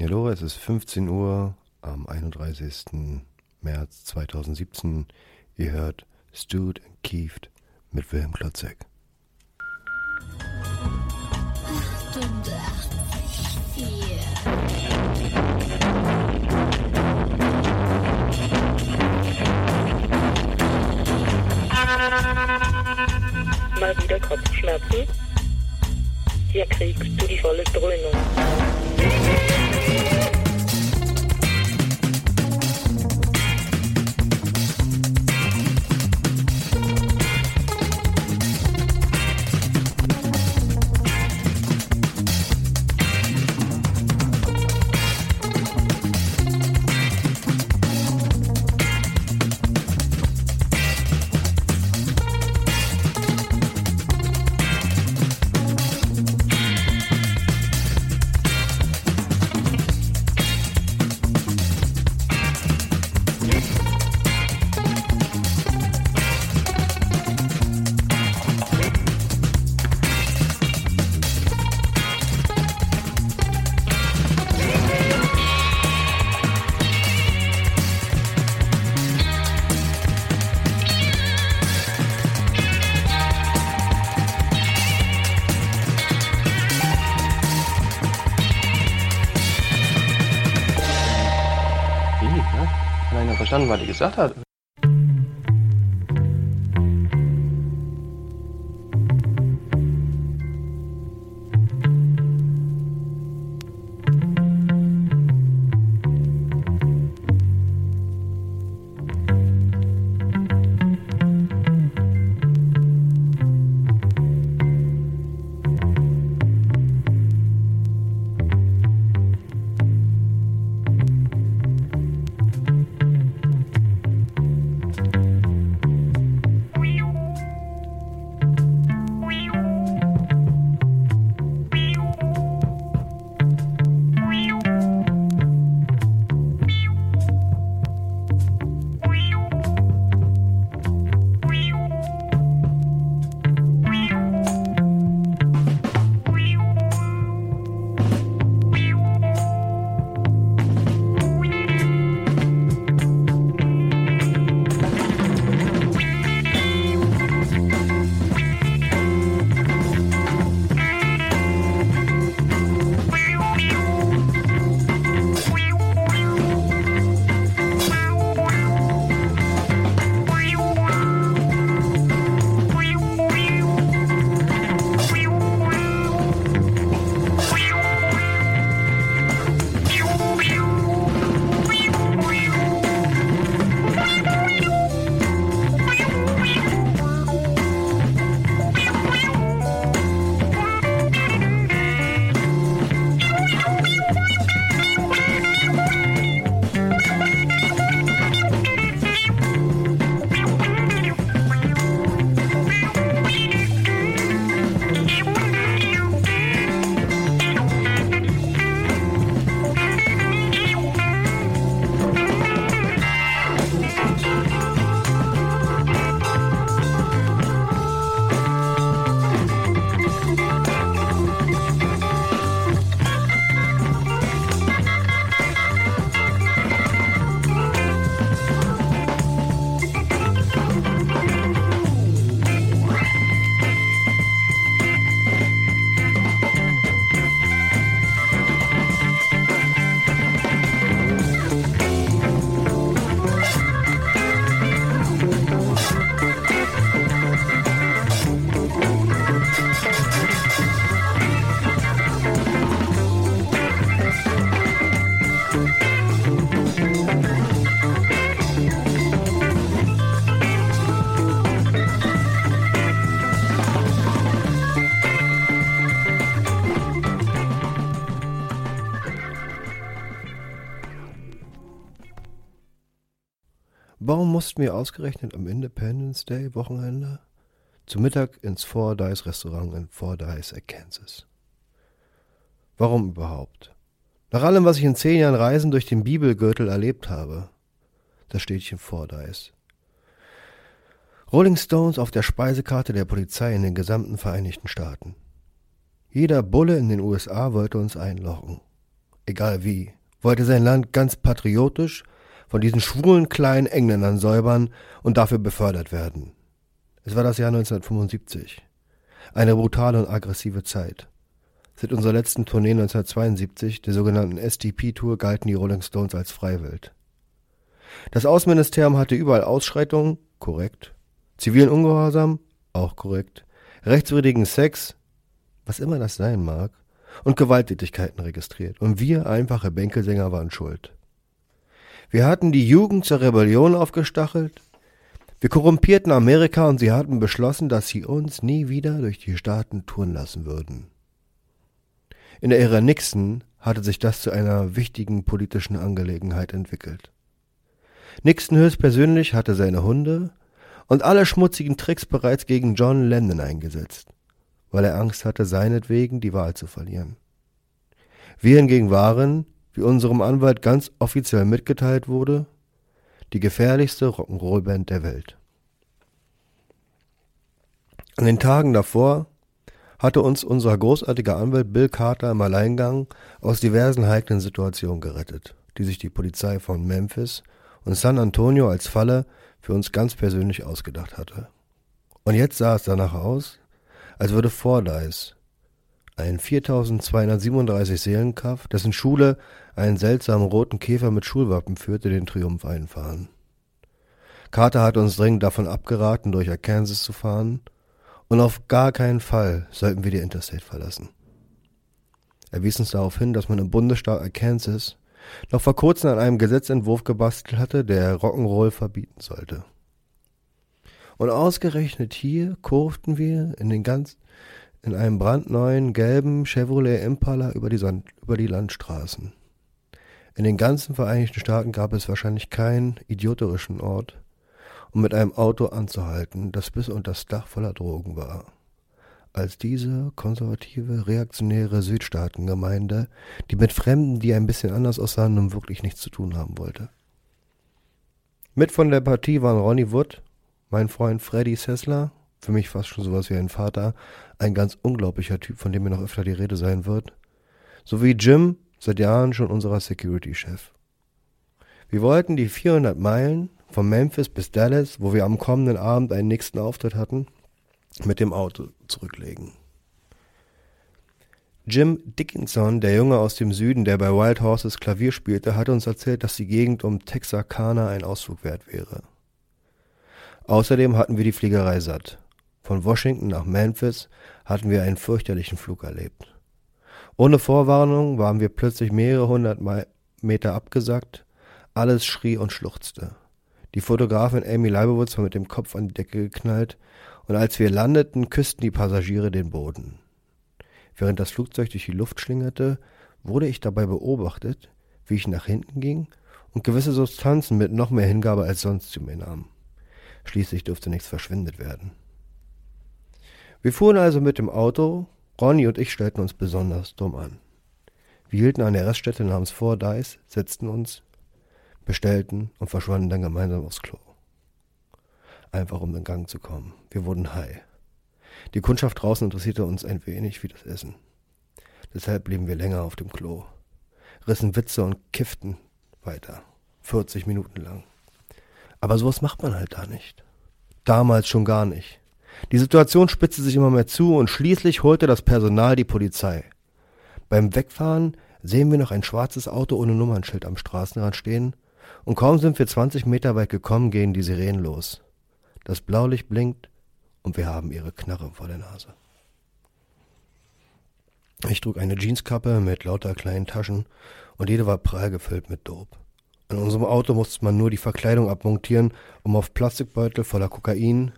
Hallo, es ist 15 Uhr am 31. März 2017. Ihr hört Stud and Kieft mit Wilhelm Klotzek. Mal wieder Kopfschmerzen? Hier kriegst du die volle Dröhnung. Gesagt hat? Mussten wir ausgerechnet am Independence Day Wochenende zu Mittag ins Fordyce Restaurant in Fordyce, Arkansas? Warum überhaupt? Nach allem, was ich in zehn Jahren Reisen durch den Bibelgürtel erlebt habe, das Städtchen Fordyce. Rolling Stones auf der Speisekarte der Polizei in den gesamten Vereinigten Staaten. Jeder Bulle in den USA wollte uns einlochen. egal wie, wollte sein Land ganz patriotisch von diesen schwulen kleinen Engländern säubern und dafür befördert werden. Es war das Jahr 1975. Eine brutale und aggressive Zeit. Seit unserer letzten Tournee 1972, der sogenannten STP-Tour, galten die Rolling Stones als Freiwild. Das Außenministerium hatte überall Ausschreitungen, korrekt, zivilen Ungehorsam, auch korrekt, rechtswidrigen Sex, was immer das sein mag, und Gewalttätigkeiten registriert. Und wir, einfache Bänkelsänger, waren schuld. Wir hatten die Jugend zur Rebellion aufgestachelt. Wir korrumpierten Amerika und sie hatten beschlossen, dass sie uns nie wieder durch die Staaten touren lassen würden. In der Ära Nixon hatte sich das zu einer wichtigen politischen Angelegenheit entwickelt. Nixon höchstpersönlich hatte seine Hunde und alle schmutzigen Tricks bereits gegen John Lennon eingesetzt weil er Angst hatte, seinetwegen die Wahl zu verlieren. Wir hingegen waren, wie unserem Anwalt ganz offiziell mitgeteilt wurde, die gefährlichste Rock'n'Roll-Band der Welt. An den Tagen davor hatte uns unser großartiger Anwalt Bill Carter im Alleingang aus diversen heiklen Situationen gerettet, die sich die Polizei von Memphis und San Antonio als Falle für uns ganz persönlich ausgedacht hatte. Und jetzt sah es danach aus, als würde Fordyce, ein 4237 Seelenkaff, dessen Schule einen seltsamen roten Käfer mit Schulwappen führte, den Triumph einfahren. Carter hatte uns dringend davon abgeraten, durch Arkansas zu fahren, und auf gar keinen Fall sollten wir die Interstate verlassen. Er wies uns darauf hin, dass man im Bundesstaat Arkansas noch vor kurzem an einem Gesetzentwurf gebastelt hatte, der Rock'n'Roll verbieten sollte. Und ausgerechnet hier kurften wir in den ganz, in einem brandneuen gelben Chevrolet Impala über die, Sand, über die Landstraßen. In den ganzen Vereinigten Staaten gab es wahrscheinlich keinen idioterischen Ort, um mit einem Auto anzuhalten, das bis unter das Dach voller Drogen war, als diese konservative, reaktionäre Südstaatengemeinde, die mit Fremden, die ein bisschen anders aussahen, nun wirklich nichts zu tun haben wollte. Mit von der Partie waren Ronnie Wood, mein Freund Freddy Sessler, für mich fast schon sowas wie ein Vater, ein ganz unglaublicher Typ, von dem mir noch öfter die Rede sein wird, sowie Jim, seit Jahren schon unserer Security-Chef. Wir wollten die 400 Meilen von Memphis bis Dallas, wo wir am kommenden Abend einen nächsten Auftritt hatten, mit dem Auto zurücklegen. Jim Dickinson, der Junge aus dem Süden, der bei Wild Horses Klavier spielte, hatte uns erzählt, dass die Gegend um Texarkana ein Ausflug wert wäre. Außerdem hatten wir die Fliegerei satt. Von Washington nach Memphis hatten wir einen fürchterlichen Flug erlebt. Ohne Vorwarnung waren wir plötzlich mehrere hundert Meter abgesackt, alles schrie und schluchzte. Die Fotografin Amy Leibowitz war mit dem Kopf an die Decke geknallt, und als wir landeten, küssten die Passagiere den Boden. Während das Flugzeug durch die Luft schlingerte, wurde ich dabei beobachtet, wie ich nach hinten ging und gewisse Substanzen mit noch mehr Hingabe als sonst zu mir nahm. Schließlich durfte nichts verschwendet werden. Wir fuhren also mit dem Auto, Ronny und ich stellten uns besonders dumm an. Wir hielten an der Raststätte namens Fordyce, setzten uns, bestellten und verschwanden dann gemeinsam aufs Klo. Einfach um in Gang zu kommen. Wir wurden high. Die Kundschaft draußen interessierte uns ein wenig wie das Essen. Deshalb blieben wir länger auf dem Klo, rissen Witze und kifften weiter. 40 Minuten lang. Aber sowas macht man halt da nicht. Damals schon gar nicht. Die Situation spitzte sich immer mehr zu und schließlich holte das Personal die Polizei. Beim Wegfahren sehen wir noch ein schwarzes Auto ohne Nummernschild am Straßenrand stehen und kaum sind wir 20 Meter weit gekommen, gehen die Sirenen los. Das Blaulicht blinkt und wir haben ihre Knarre vor der Nase. Ich trug eine Jeanskappe mit lauter kleinen Taschen und jede war prall gefüllt mit Dope. In unserem Auto musste man nur die Verkleidung abmontieren, um auf Plastikbeutel voller Kokain,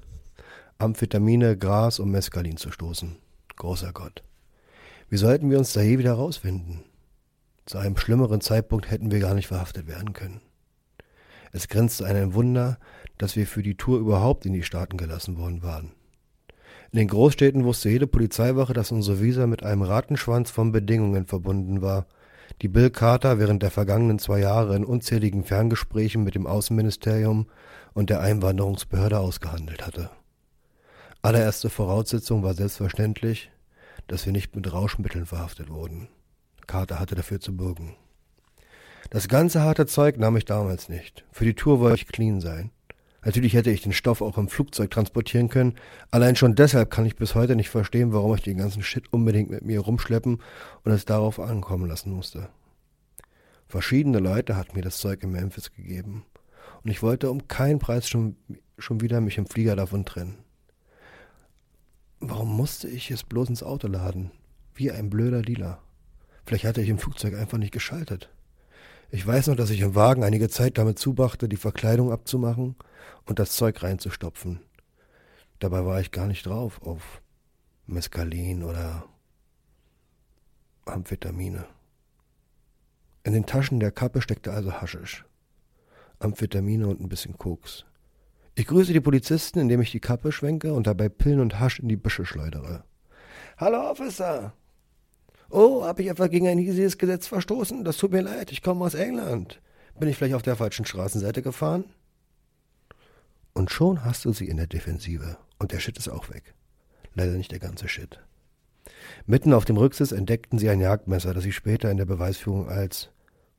Amphetamine, Gras und Mescalin zu stoßen. Großer Gott. Wie sollten wir uns da je wieder rausfinden? Zu einem schlimmeren Zeitpunkt hätten wir gar nicht verhaftet werden können. Es grenzte an ein Wunder, dass wir für die Tour überhaupt in die Staaten gelassen worden waren. In den Großstädten wusste jede Polizeiwache, dass unsere Visa mit einem Rattenschwanz von Bedingungen verbunden war, die Bill Carter während der vergangenen zwei Jahre in unzähligen Ferngesprächen mit dem Außenministerium und der Einwanderungsbehörde ausgehandelt hatte. Allererste Voraussetzung war selbstverständlich, dass wir nicht mit Rauschmitteln verhaftet wurden. Carter hatte dafür zu bürgen. Das ganze harte Zeug nahm ich damals nicht. Für die Tour wollte ich clean sein. Natürlich hätte ich den Stoff auch im Flugzeug transportieren können. Allein schon deshalb kann ich bis heute nicht verstehen, warum ich den ganzen Shit unbedingt mit mir rumschleppen und es darauf ankommen lassen musste. Verschiedene Leute hatten mir das Zeug in Memphis gegeben. Und ich wollte um keinen Preis schon, schon wieder mich im Flieger davon trennen. Warum musste ich es bloß ins Auto laden? Wie ein blöder Dealer. Vielleicht hatte ich im Flugzeug einfach nicht geschaltet. Ich weiß noch, dass ich im Wagen einige Zeit damit zubrachte, die Verkleidung abzumachen und das Zeug reinzustopfen. Dabei war ich gar nicht drauf auf Mescalin oder Amphetamine. In den Taschen der Kappe steckte also Haschisch, Amphetamine und ein bisschen Koks. Ich grüße die Polizisten, indem ich die Kappe schwenke und dabei Pillen und Hasch in die Büsche schleudere. Hallo, Officer! Oh, habe ich etwa gegen ein hiesiges Gesetz verstoßen? Das tut mir leid, ich komme aus England. Bin ich vielleicht auf der falschen Straßenseite gefahren? Und schon hast du sie in der Defensive. Und der Shit ist auch weg. Leider nicht der ganze Shit. Mitten auf dem Rücksitz entdeckten sie ein Jagdmesser, das sie später in der Beweisführung als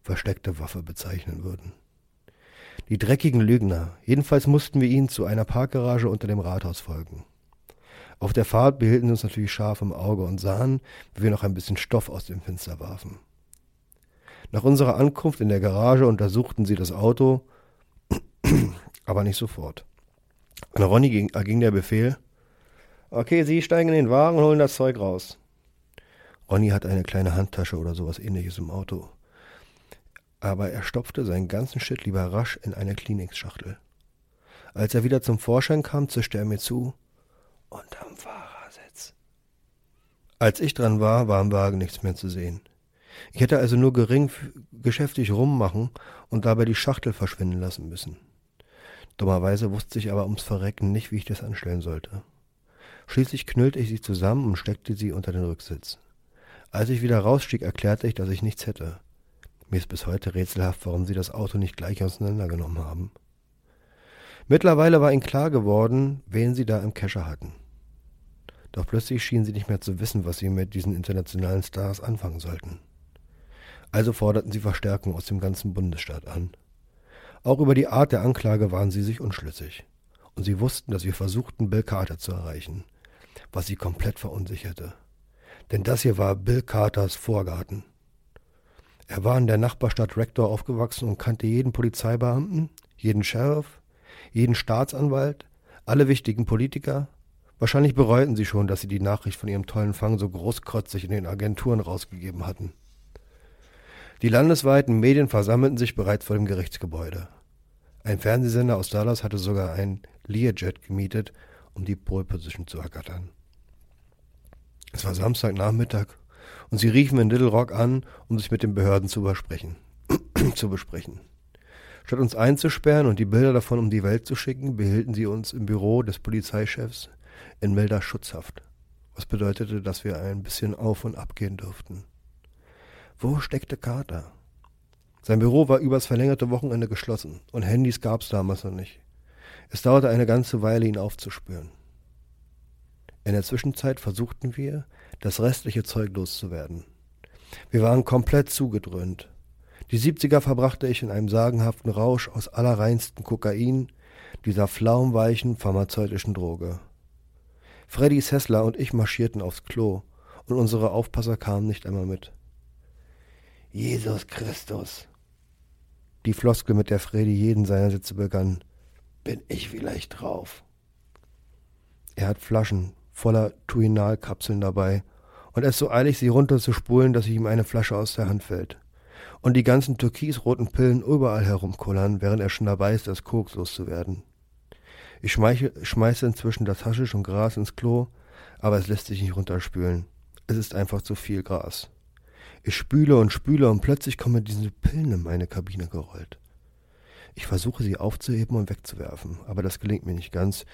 versteckte Waffe bezeichnen würden. Die dreckigen Lügner. Jedenfalls mussten wir ihnen zu einer Parkgarage unter dem Rathaus folgen. Auf der Fahrt behielten sie uns natürlich scharf im Auge und sahen, wie wir noch ein bisschen Stoff aus dem Fenster warfen. Nach unserer Ankunft in der Garage untersuchten sie das Auto, aber nicht sofort. An Ronny ging, erging der Befehl, okay, Sie steigen in den Wagen und holen das Zeug raus. Ronny hat eine kleine Handtasche oder sowas ähnliches im Auto. Aber er stopfte seinen ganzen Shit lieber rasch in eine Kleenex-Schachtel. Als er wieder zum Vorschein kam, zischte er mir zu, unterm Fahrersitz. Als ich dran war, war im Wagen nichts mehr zu sehen. Ich hätte also nur gering geschäftig rummachen und dabei die Schachtel verschwinden lassen müssen. Dummerweise wusste ich aber ums Verrecken nicht, wie ich das anstellen sollte. Schließlich knüllte ich sie zusammen und steckte sie unter den Rücksitz. Als ich wieder rausstieg, erklärte ich, dass ich nichts hätte. Mir ist bis heute rätselhaft, warum sie das Auto nicht gleich auseinandergenommen haben. Mittlerweile war ihnen klar geworden, wen sie da im Kescher hatten. Doch plötzlich schienen sie nicht mehr zu wissen, was sie mit diesen internationalen Stars anfangen sollten. Also forderten sie Verstärkung aus dem ganzen Bundesstaat an. Auch über die Art der Anklage waren sie sich unschlüssig. Und sie wussten, dass wir versuchten, Bill Carter zu erreichen, was sie komplett verunsicherte. Denn das hier war Bill Carters Vorgarten. Er war in der Nachbarstadt Rector aufgewachsen und kannte jeden Polizeibeamten, jeden Sheriff, jeden Staatsanwalt, alle wichtigen Politiker, Wahrscheinlich bereuten sie schon, dass sie die Nachricht von ihrem tollen Fang so großkotzig in den Agenturen rausgegeben hatten. Die landesweiten Medien versammelten sich bereits vor dem Gerichtsgebäude. Ein Fernsehsender aus Dallas hatte sogar ein Learjet gemietet, um die Pole Position zu ergattern. Es war Samstagnachmittag und sie riefen in Little Rock an, um sich mit den Behörden zu besprechen. zu besprechen. Statt uns einzusperren und die Bilder davon um die Welt zu schicken, behielten sie uns im Büro des Polizeichefs in milder Schutzhaft, was bedeutete, dass wir ein bisschen auf und ab gehen durften. Wo steckte Carter? Sein Büro war übers verlängerte Wochenende geschlossen und Handys gab's damals noch nicht. Es dauerte eine ganze Weile, ihn aufzuspüren. In der Zwischenzeit versuchten wir, das restliche Zeug loszuwerden. Wir waren komplett zugedröhnt. Die 70er verbrachte ich in einem sagenhaften Rausch aus allerreinsten Kokain, dieser flaumweichen pharmazeutischen Droge. Freddy Sessler und ich marschierten aufs Klo und unsere Aufpasser kamen nicht einmal mit. Jesus Christus. Die Floskel, mit der Freddy jeden seiner Sitze begann. Bin ich vielleicht drauf? Er hat Flaschen voller Tuinalkapseln dabei und er ist so eilig, sie runterzuspulen, dass ihm eine Flasche aus der Hand fällt. Und die ganzen türkisroten Pillen überall herumkullern, während er schon dabei ist, das Koks loszuwerden. Ich schmeiße inzwischen das Haschisch und Gras ins Klo, aber es lässt sich nicht runterspülen. Es ist einfach zu viel Gras. Ich spüle und spüle und plötzlich kommen diese Pillen in meine Kabine gerollt. Ich versuche sie aufzuheben und wegzuwerfen, aber das gelingt mir nicht ganz,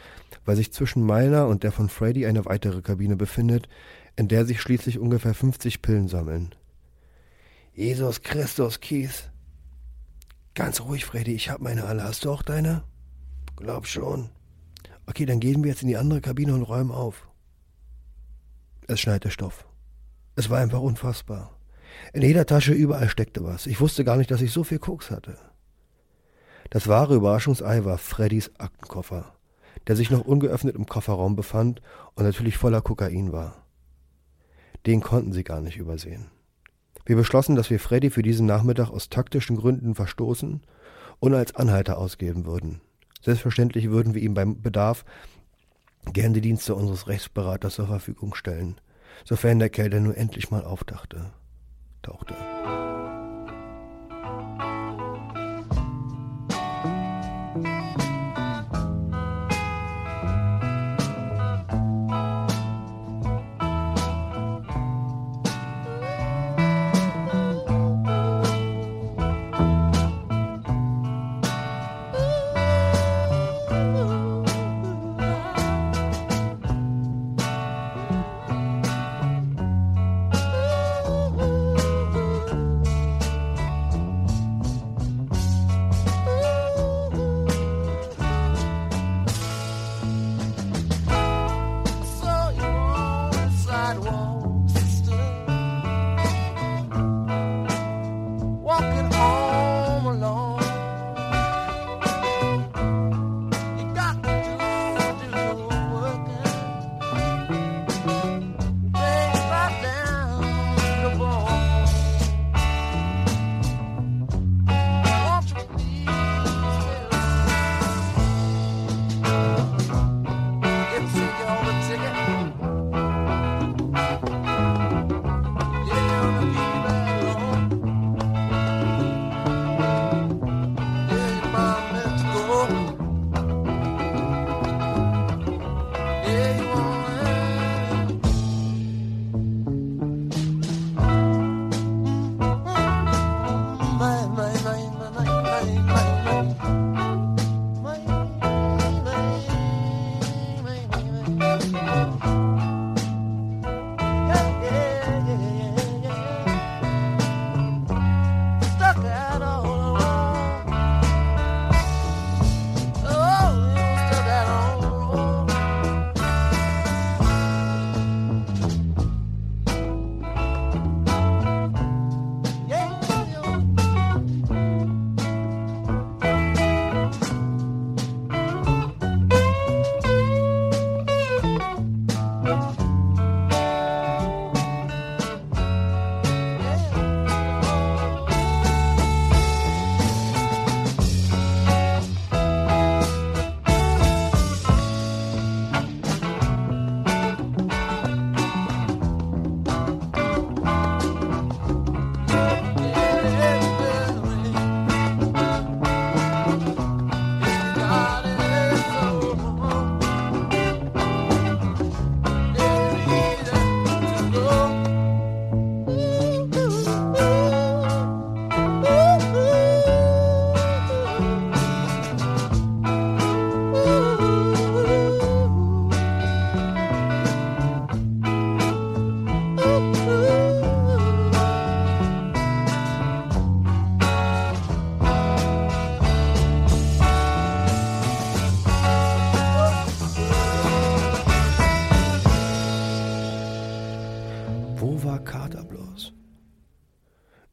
weil sich zwischen meiner und der von Freddy eine weitere Kabine befindet, in der sich schließlich ungefähr 50 Pillen sammeln. Jesus Christus, Keith. Ganz ruhig, Freddy, ich hab meine alle. Hast du auch deine? Glaub schon. Okay, dann gehen wir jetzt in die andere Kabine und räumen auf. Es schneit der Stoff. Es war einfach unfassbar. In jeder Tasche überall steckte was. Ich wusste gar nicht, dass ich so viel Koks hatte. Das wahre Überraschungsei war Freddys Aktenkoffer, der sich noch ungeöffnet im Kofferraum befand und natürlich voller Kokain war. Den konnten sie gar nicht übersehen. Wir beschlossen, dass wir Freddy für diesen Nachmittag aus taktischen Gründen verstoßen und als Anhalter ausgeben würden. Selbstverständlich würden wir ihm beim Bedarf gern die Dienste unseres Rechtsberaters zur Verfügung stellen, sofern der Kerl nur endlich mal aufdachte, tauchte.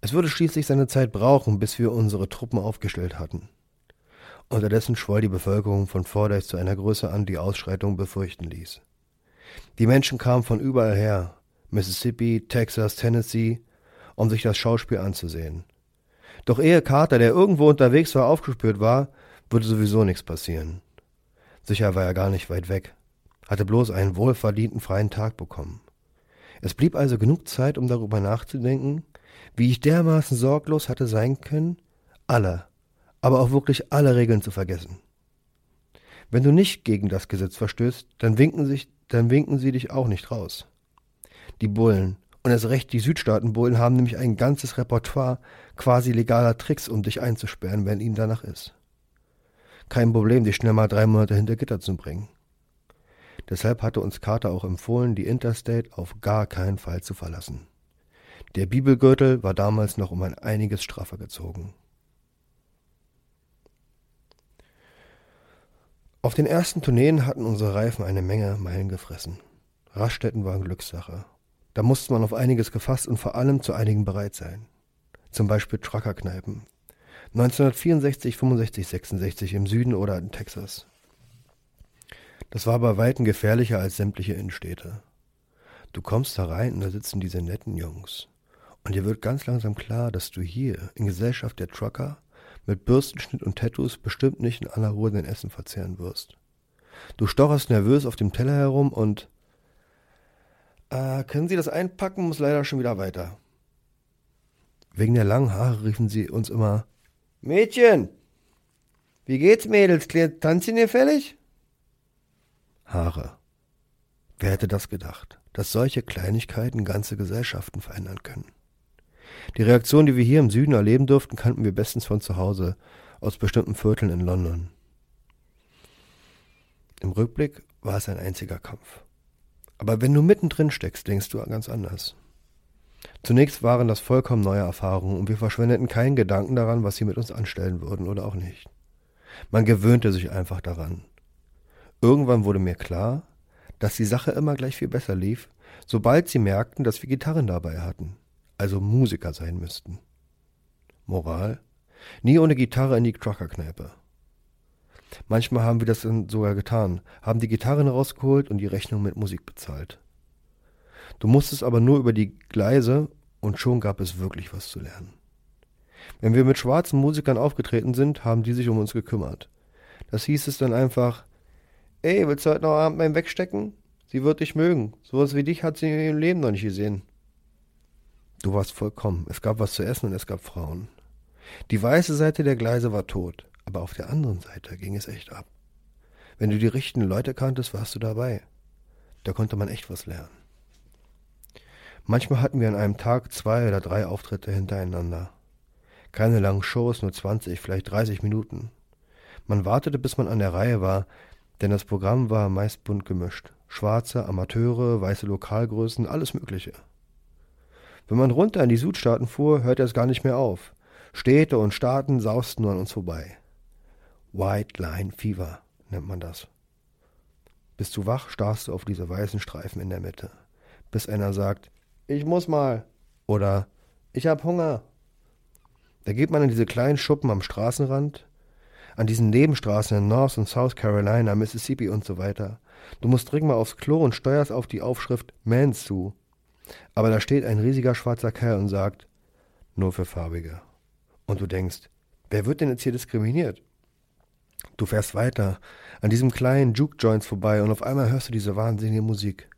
Es würde schließlich seine Zeit brauchen, bis wir unsere Truppen aufgestellt hatten. Unterdessen schwoll die Bevölkerung von Fordyce zu einer Größe an, die Ausschreitungen befürchten ließ. Die Menschen kamen von überall her, Mississippi, Texas, Tennessee, um sich das Schauspiel anzusehen. Doch ehe Carter, der irgendwo unterwegs war, aufgespürt war, würde sowieso nichts passieren. Sicher war er gar nicht weit weg, hatte bloß einen wohlverdienten freien Tag bekommen. Es blieb also genug Zeit, um darüber nachzudenken, wie ich dermaßen sorglos hatte sein können, alle, aber auch wirklich alle Regeln zu vergessen. Wenn du nicht gegen das Gesetz verstößt, dann winken, sich, dann winken sie dich auch nicht raus. Die Bullen, und erst recht die Südstaatenbullen, haben nämlich ein ganzes Repertoire quasi legaler Tricks, um dich einzusperren, wenn ihnen danach ist. Kein Problem, dich schnell mal drei Monate hinter Gitter zu bringen. Deshalb hatte uns Carter auch empfohlen, die Interstate auf gar keinen Fall zu verlassen. Der Bibelgürtel war damals noch um ein einiges straffer gezogen. Auf den ersten Tourneen hatten unsere Reifen eine Menge Meilen gefressen. Raststätten waren Glückssache. Da musste man auf einiges gefasst und vor allem zu einigen bereit sein. Zum Beispiel Truckerkneipen. 1964, 65, 66 im Süden oder in Texas. Das war bei Weitem gefährlicher als sämtliche Innenstädte. Du kommst da rein und da sitzen diese netten Jungs. Und dir wird ganz langsam klar, dass du hier in Gesellschaft der Trucker mit Bürstenschnitt und Tattoos bestimmt nicht in aller Ruhe dein Essen verzehren wirst. Du stocherst nervös auf dem Teller herum und äh, können Sie das einpacken, muss leider schon wieder weiter. Wegen der langen Haare riefen sie uns immer Mädchen! Wie geht's, Mädels? Tanzchen hier fällig? Haare. Wer hätte das gedacht, dass solche Kleinigkeiten ganze Gesellschaften verändern können? Die Reaktion, die wir hier im Süden erleben durften, kannten wir bestens von zu Hause, aus bestimmten Vierteln in London. Im Rückblick war es ein einziger Kampf. Aber wenn du mittendrin steckst, denkst du ganz anders. Zunächst waren das vollkommen neue Erfahrungen und wir verschwendeten keinen Gedanken daran, was sie mit uns anstellen würden oder auch nicht. Man gewöhnte sich einfach daran. Irgendwann wurde mir klar, dass die Sache immer gleich viel besser lief, sobald sie merkten, dass wir Gitarren dabei hatten, also Musiker sein müssten. Moral? Nie ohne Gitarre in die Truckerkneipe. Manchmal haben wir das sogar getan, haben die Gitarren rausgeholt und die Rechnung mit Musik bezahlt. Du musstest aber nur über die Gleise und schon gab es wirklich was zu lernen. Wenn wir mit schwarzen Musikern aufgetreten sind, haben die sich um uns gekümmert. Das hieß es dann einfach, ey, willst du heute noch Abend beim Wegstecken? Sie wird dich mögen. Sowas wie dich hat sie in ihrem Leben noch nicht gesehen. Du warst vollkommen. Es gab was zu essen und es gab Frauen. Die weiße Seite der Gleise war tot. Aber auf der anderen Seite ging es echt ab. Wenn du die richtigen Leute kanntest, warst du dabei. Da konnte man echt was lernen. Manchmal hatten wir an einem Tag zwei oder drei Auftritte hintereinander. Keine langen Shows, nur 20, vielleicht 30 Minuten. Man wartete, bis man an der Reihe war, denn das Programm war meist bunt gemischt. Schwarze, Amateure, weiße Lokalgrößen, alles Mögliche. Wenn man runter in die Südstaaten fuhr, hörte es gar nicht mehr auf. Städte und Staaten sausten an uns vorbei. White Line Fever nennt man das. Bist du wach, starrst du auf diese weißen Streifen in der Mitte, bis einer sagt, ich muss mal oder ich hab Hunger. Da geht man in diese kleinen Schuppen am Straßenrand, an diesen Nebenstraßen in North und South Carolina, Mississippi und so weiter. Du musst dringend mal aufs Klo und steuerst auf die Aufschrift Mans zu. Aber da steht ein riesiger schwarzer Kerl und sagt, nur für Farbige. Und du denkst, wer wird denn jetzt hier diskriminiert? Du fährst weiter, an diesem kleinen Juke-Joints vorbei und auf einmal hörst du diese wahnsinnige Musik.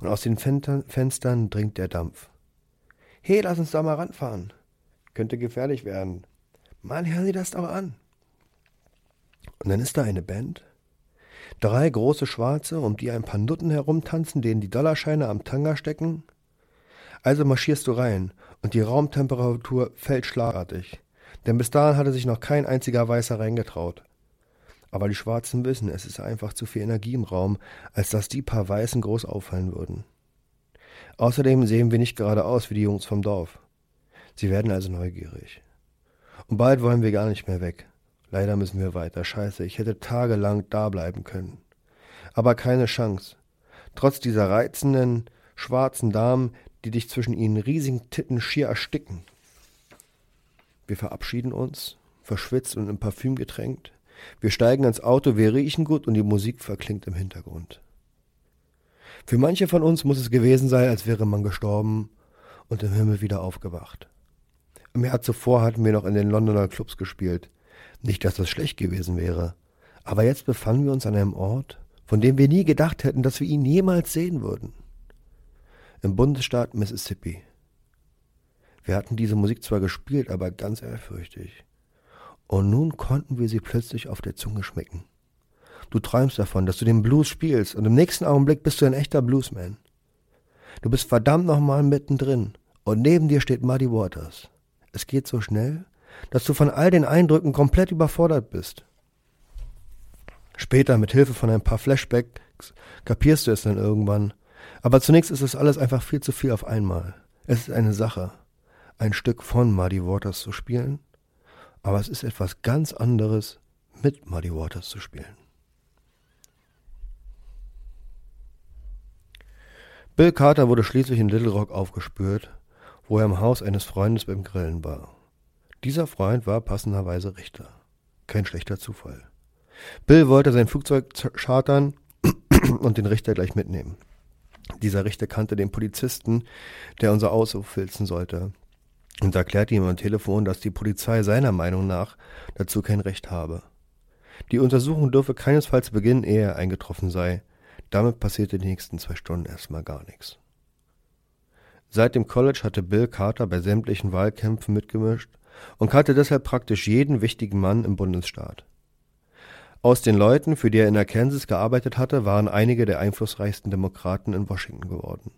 Und aus den Fenstern dringt der Dampf. Hey, lass uns da mal ranfahren. Könnte gefährlich werden. Mal hören Sie das doch an. Und dann ist da eine Band. Drei große Schwarze, um die ein paar Nutten herumtanzen, denen die Dollarscheine am Tanga stecken. Also marschierst du rein und die Raumtemperatur fällt schlagartig. Denn bis dahin hatte sich noch kein einziger Weißer reingetraut. Aber die Schwarzen wissen, es ist einfach zu viel Energie im Raum, als dass die paar Weißen groß auffallen würden. Außerdem sehen wir nicht gerade aus wie die Jungs vom Dorf. Sie werden also neugierig. Und bald wollen wir gar nicht mehr weg. Leider müssen wir weiter. Scheiße, ich hätte tagelang da bleiben können. Aber keine Chance. Trotz dieser reizenden, schwarzen Damen, die dich zwischen ihren riesigen Titten schier ersticken. Wir verabschieden uns, verschwitzt und im Parfüm getränkt. Wir steigen ins Auto, wir riechen gut und die Musik verklingt im Hintergrund. Für manche von uns muss es gewesen sein, als wäre man gestorben und im Himmel wieder aufgewacht. Im Jahr zuvor hatten wir noch in den Londoner Clubs gespielt. Nicht, dass das schlecht gewesen wäre. Aber jetzt befanden wir uns an einem Ort, von dem wir nie gedacht hätten, dass wir ihn jemals sehen würden. Im Bundesstaat Mississippi. Wir hatten diese Musik zwar gespielt, aber ganz ehrfürchtig. Und nun konnten wir sie plötzlich auf der Zunge schmecken. Du träumst davon, dass du den Blues spielst und im nächsten Augenblick bist du ein echter Bluesman. Du bist verdammt nochmal mittendrin und neben dir steht Muddy Waters. Es geht so schnell, dass du von all den Eindrücken komplett überfordert bist. Später, mit Hilfe von ein paar Flashbacks, kapierst du es dann irgendwann. Aber zunächst ist es alles einfach viel zu viel auf einmal. Es ist eine Sache, ein Stück von Muddy Waters zu spielen aber es ist etwas ganz anderes, mit Muddy Waters zu spielen. Bill Carter wurde schließlich in Little Rock aufgespürt, wo er im Haus eines Freundes beim Grillen war. Dieser Freund war passenderweise Richter. Kein schlechter Zufall. Bill wollte sein Flugzeug chartern und den Richter gleich mitnehmen. Dieser Richter kannte den Polizisten, der unser Auto filzen sollte, und erklärte ihm am Telefon, dass die Polizei seiner Meinung nach dazu kein Recht habe. Die Untersuchung dürfe keinesfalls beginnen, ehe er eingetroffen sei. Damit passierte die nächsten zwei Stunden erstmal gar nichts. Seit dem College hatte Bill Carter bei sämtlichen Wahlkämpfen mitgemischt und kannte deshalb praktisch jeden wichtigen Mann im Bundesstaat. Aus den Leuten, für die er in Arkansas gearbeitet hatte, waren einige der einflussreichsten Demokraten in Washington geworden.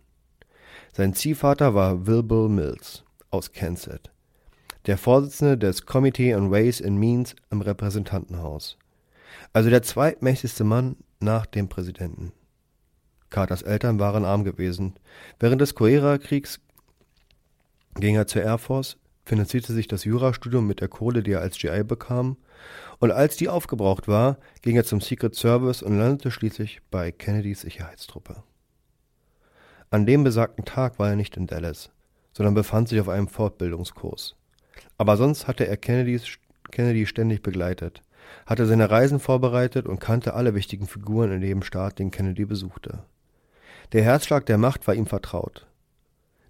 Sein Ziehvater war Wilbur Mills aus Kansas, der Vorsitzende des Committee on Ways and Means im Repräsentantenhaus, also der zweitmächtigste Mann nach dem Präsidenten. Carters Eltern waren arm gewesen. Während des Korea-Kriegs ging er zur Air Force, finanzierte sich das Jurastudium mit der Kohle, die er als GI bekam, und als die aufgebraucht war, ging er zum Secret Service und landete schließlich bei Kennedys Sicherheitstruppe. An dem besagten Tag war er nicht in Dallas, sondern befand sich auf einem Fortbildungskurs. Aber sonst hatte er Kennedys, Kennedy ständig begleitet, hatte seine Reisen vorbereitet und kannte alle wichtigen Figuren in dem Staat, den Kennedy besuchte. Der Herzschlag der Macht war ihm vertraut.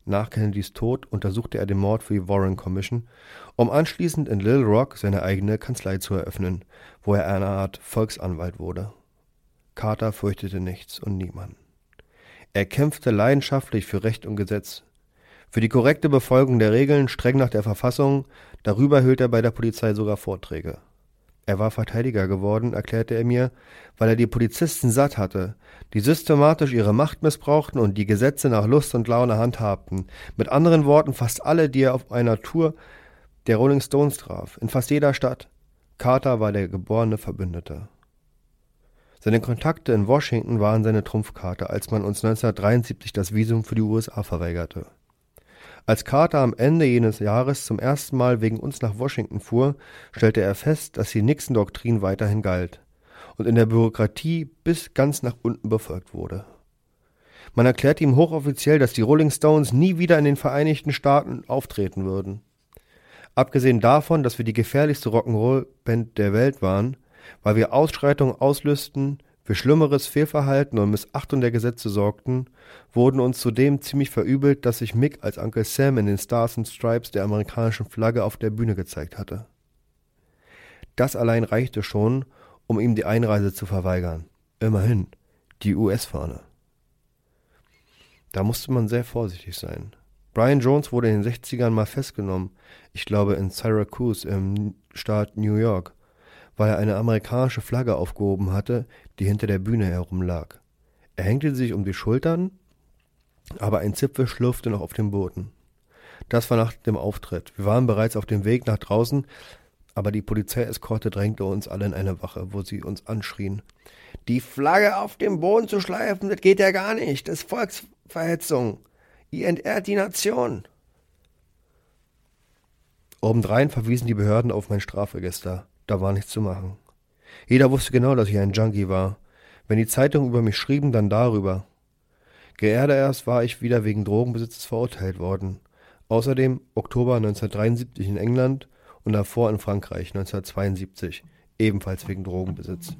Nach Kennedys Tod untersuchte er den Mord für die Warren Commission, um anschließend in Little Rock seine eigene Kanzlei zu eröffnen, wo er eine Art Volksanwalt wurde. Carter fürchtete nichts und niemanden. Er kämpfte leidenschaftlich für Recht und Gesetz, für die korrekte Befolgung der Regeln streng nach der Verfassung, darüber hielt er bei der Polizei sogar Vorträge. Er war Verteidiger geworden, erklärte er mir, weil er die Polizisten satt hatte, die systematisch ihre Macht missbrauchten und die Gesetze nach Lust und Laune handhabten. Mit anderen Worten, fast alle, die er auf einer Tour der Rolling Stones traf, in fast jeder Stadt. Carter war der geborene Verbündete. Seine Kontakte in Washington waren seine Trumpfkarte, als man uns 1973 das Visum für die USA verweigerte. Als Carter am Ende jenes Jahres zum ersten Mal wegen uns nach Washington fuhr, stellte er fest, dass die Nixon-Doktrin weiterhin galt und in der Bürokratie bis ganz nach unten befolgt wurde. Man erklärte ihm hochoffiziell, dass die Rolling Stones nie wieder in den Vereinigten Staaten auftreten würden. Abgesehen davon, dass wir die gefährlichste Rock'n'Roll-Band der Welt waren, weil wir Ausschreitungen auslösten, für schlimmeres Fehlverhalten und Missachtung der Gesetze sorgten, wurden uns zudem ziemlich verübelt, dass sich Mick als Uncle Sam in den Stars and Stripes der amerikanischen Flagge auf der Bühne gezeigt hatte. Das allein reichte schon, um ihm die Einreise zu verweigern. Immerhin, die US-Fahne. Da musste man sehr vorsichtig sein. Brian Jones wurde in den 60ern mal festgenommen, ich glaube in Syracuse im Staat New York, weil er eine amerikanische Flagge aufgehoben hatte, die hinter der Bühne herumlag. Er hängte sich um die Schultern, aber ein Zipfel schlurfte noch auf dem Boden. Das war nach dem Auftritt. Wir waren bereits auf dem Weg nach draußen, aber die Polizeieskorte drängte uns alle in eine Wache, wo sie uns anschrien. Die Flagge auf dem Boden zu schleifen, das geht ja gar nicht. Das ist Volksverhetzung. Ihr entehrt die Nation. Obendrein verwiesen die Behörden auf mein Strafregister. Da war nichts zu machen. Jeder wusste genau, dass ich ein Junkie war. Wenn die Zeitungen über mich schrieben, dann darüber. Geerde erst war ich wieder wegen Drogenbesitzes verurteilt worden. Außerdem Oktober 1973 in England und davor in Frankreich 1972, ebenfalls wegen Drogenbesitz.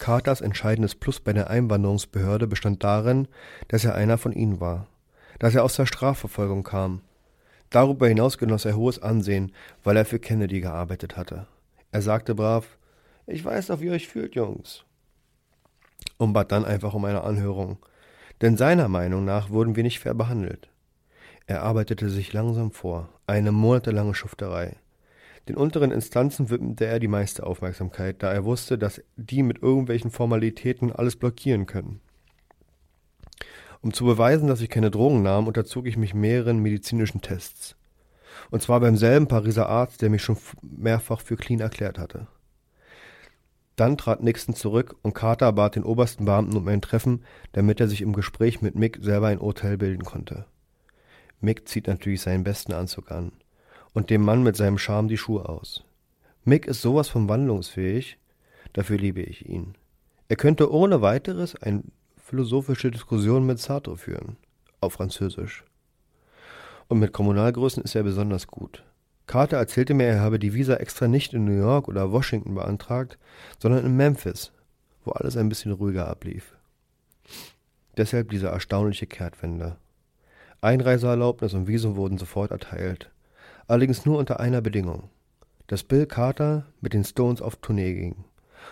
Carters entscheidendes Plus bei der Einwanderungsbehörde bestand darin, dass er einer von ihnen war, dass er aus der Strafverfolgung kam. Darüber hinaus genoss er hohes Ansehen, weil er für Kennedy gearbeitet hatte. Er sagte brav, ich weiß doch, wie ihr euch fühlt, Jungs. Und bat dann einfach um eine Anhörung. Denn seiner Meinung nach wurden wir nicht fair behandelt. Er arbeitete sich langsam vor, eine monatelange Schufterei. Den unteren Instanzen widmete er die meiste Aufmerksamkeit, da er wusste, dass die mit irgendwelchen Formalitäten alles blockieren können. Um zu beweisen, dass ich keine Drogen nahm, unterzog ich mich mehreren medizinischen Tests. Und zwar beim selben Pariser Arzt, der mich schon mehrfach für clean erklärt hatte. Dann trat Nixon zurück und Carter bat den obersten Beamten um ein Treffen, damit er sich im Gespräch mit Mick selber ein Urteil bilden konnte. Mick zieht natürlich seinen besten Anzug an und dem Mann mit seinem Charme die Schuhe aus. Mick ist sowas von wandlungsfähig, dafür liebe ich ihn. Er könnte ohne weiteres eine philosophische Diskussion mit Sartre führen, auf Französisch. Und mit Kommunalgrößen ist er besonders gut. Carter erzählte mir, er habe die Visa extra nicht in New York oder Washington beantragt, sondern in Memphis, wo alles ein bisschen ruhiger ablief. Deshalb diese erstaunliche Kehrtwende. Einreiseerlaubnis und Visum wurden sofort erteilt allerdings nur unter einer Bedingung, dass Bill Carter mit den Stones auf Tournee ging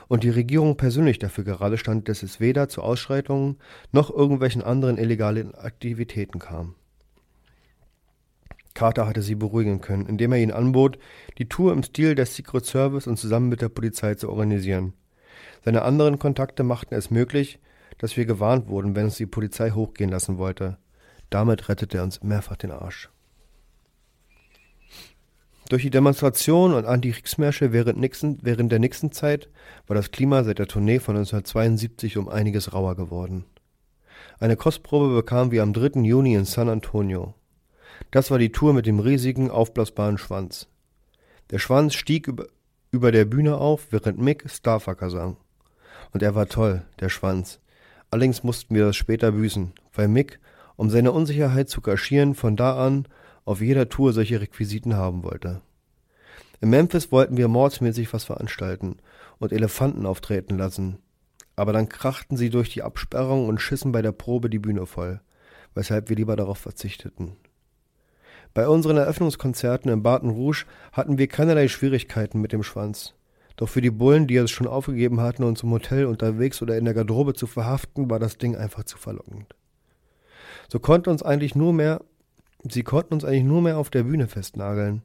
und die Regierung persönlich dafür gerade stand, dass es weder zu Ausschreitungen noch irgendwelchen anderen illegalen Aktivitäten kam. Carter hatte sie beruhigen können, indem er ihnen anbot, die Tour im Stil des Secret Service und zusammen mit der Polizei zu organisieren. Seine anderen Kontakte machten es möglich, dass wir gewarnt wurden, wenn uns die Polizei hochgehen lassen wollte. Damit rettete er uns mehrfach den Arsch. Durch die Demonstrationen und Antikriegsmärsche während, Nixon, während der Nixon-Zeit war das Klima seit der Tournee von 1972 um einiges rauer geworden. Eine Kostprobe bekamen wir am 3. Juni in San Antonio. Das war die Tour mit dem riesigen, aufblasbaren Schwanz. Der Schwanz stieg über, der Bühne auf, während Mick Starfucker sang. Und er war toll, der Schwanz. Allerdings mussten wir das später büßen, weil Mick, um seine Unsicherheit zu kaschieren, von da an auf jeder Tour solche Requisiten haben wollte. In Memphis wollten wir mordsmäßig was veranstalten und Elefanten auftreten lassen. Aber dann krachten sie durch die Absperrung und schissen bei der Probe die Bühne voll, weshalb wir lieber darauf verzichteten. Bei unseren Eröffnungskonzerten in Baton Rouge hatten wir keinerlei Schwierigkeiten mit dem Schwanz. Doch für die Bullen, die es schon aufgegeben hatten, uns im Hotel unterwegs oder in der Garderobe zu verhaften, war das Ding einfach zu verlockend. So konnte uns eigentlich nur mehr Sie konnten uns eigentlich nur mehr auf der Bühne festnageln.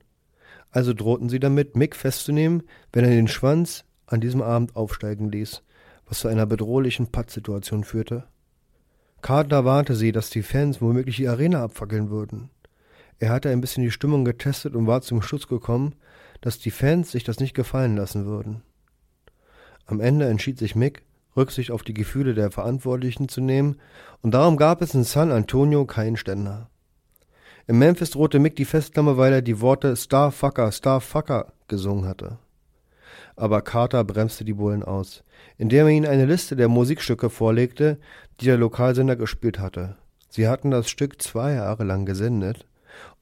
Also drohten sie damit, Mick festzunehmen, wenn er den Schwanz an diesem Abend aufsteigen ließ, was zu einer bedrohlichen Pattsituation führte. Carter warnte sie, dass die Fans womöglich die Arena abfackeln würden. Er hatte ein bisschen die Stimmung getestet und war zum Schluss gekommen, dass die Fans sich das nicht gefallen lassen würden. Am Ende entschied sich Mick, Rücksicht auf die Gefühle der Verantwortlichen zu nehmen, und darum gab es in San Antonio keinen Ständer. In Memphis drohte Mick die Festnahme, weil er die Worte Starfucker, Starfucker gesungen hatte. Aber Carter bremste die Bullen aus, indem er ihnen eine Liste der Musikstücke vorlegte, die der Lokalsender gespielt hatte. Sie hatten das Stück zwei Jahre lang gesendet,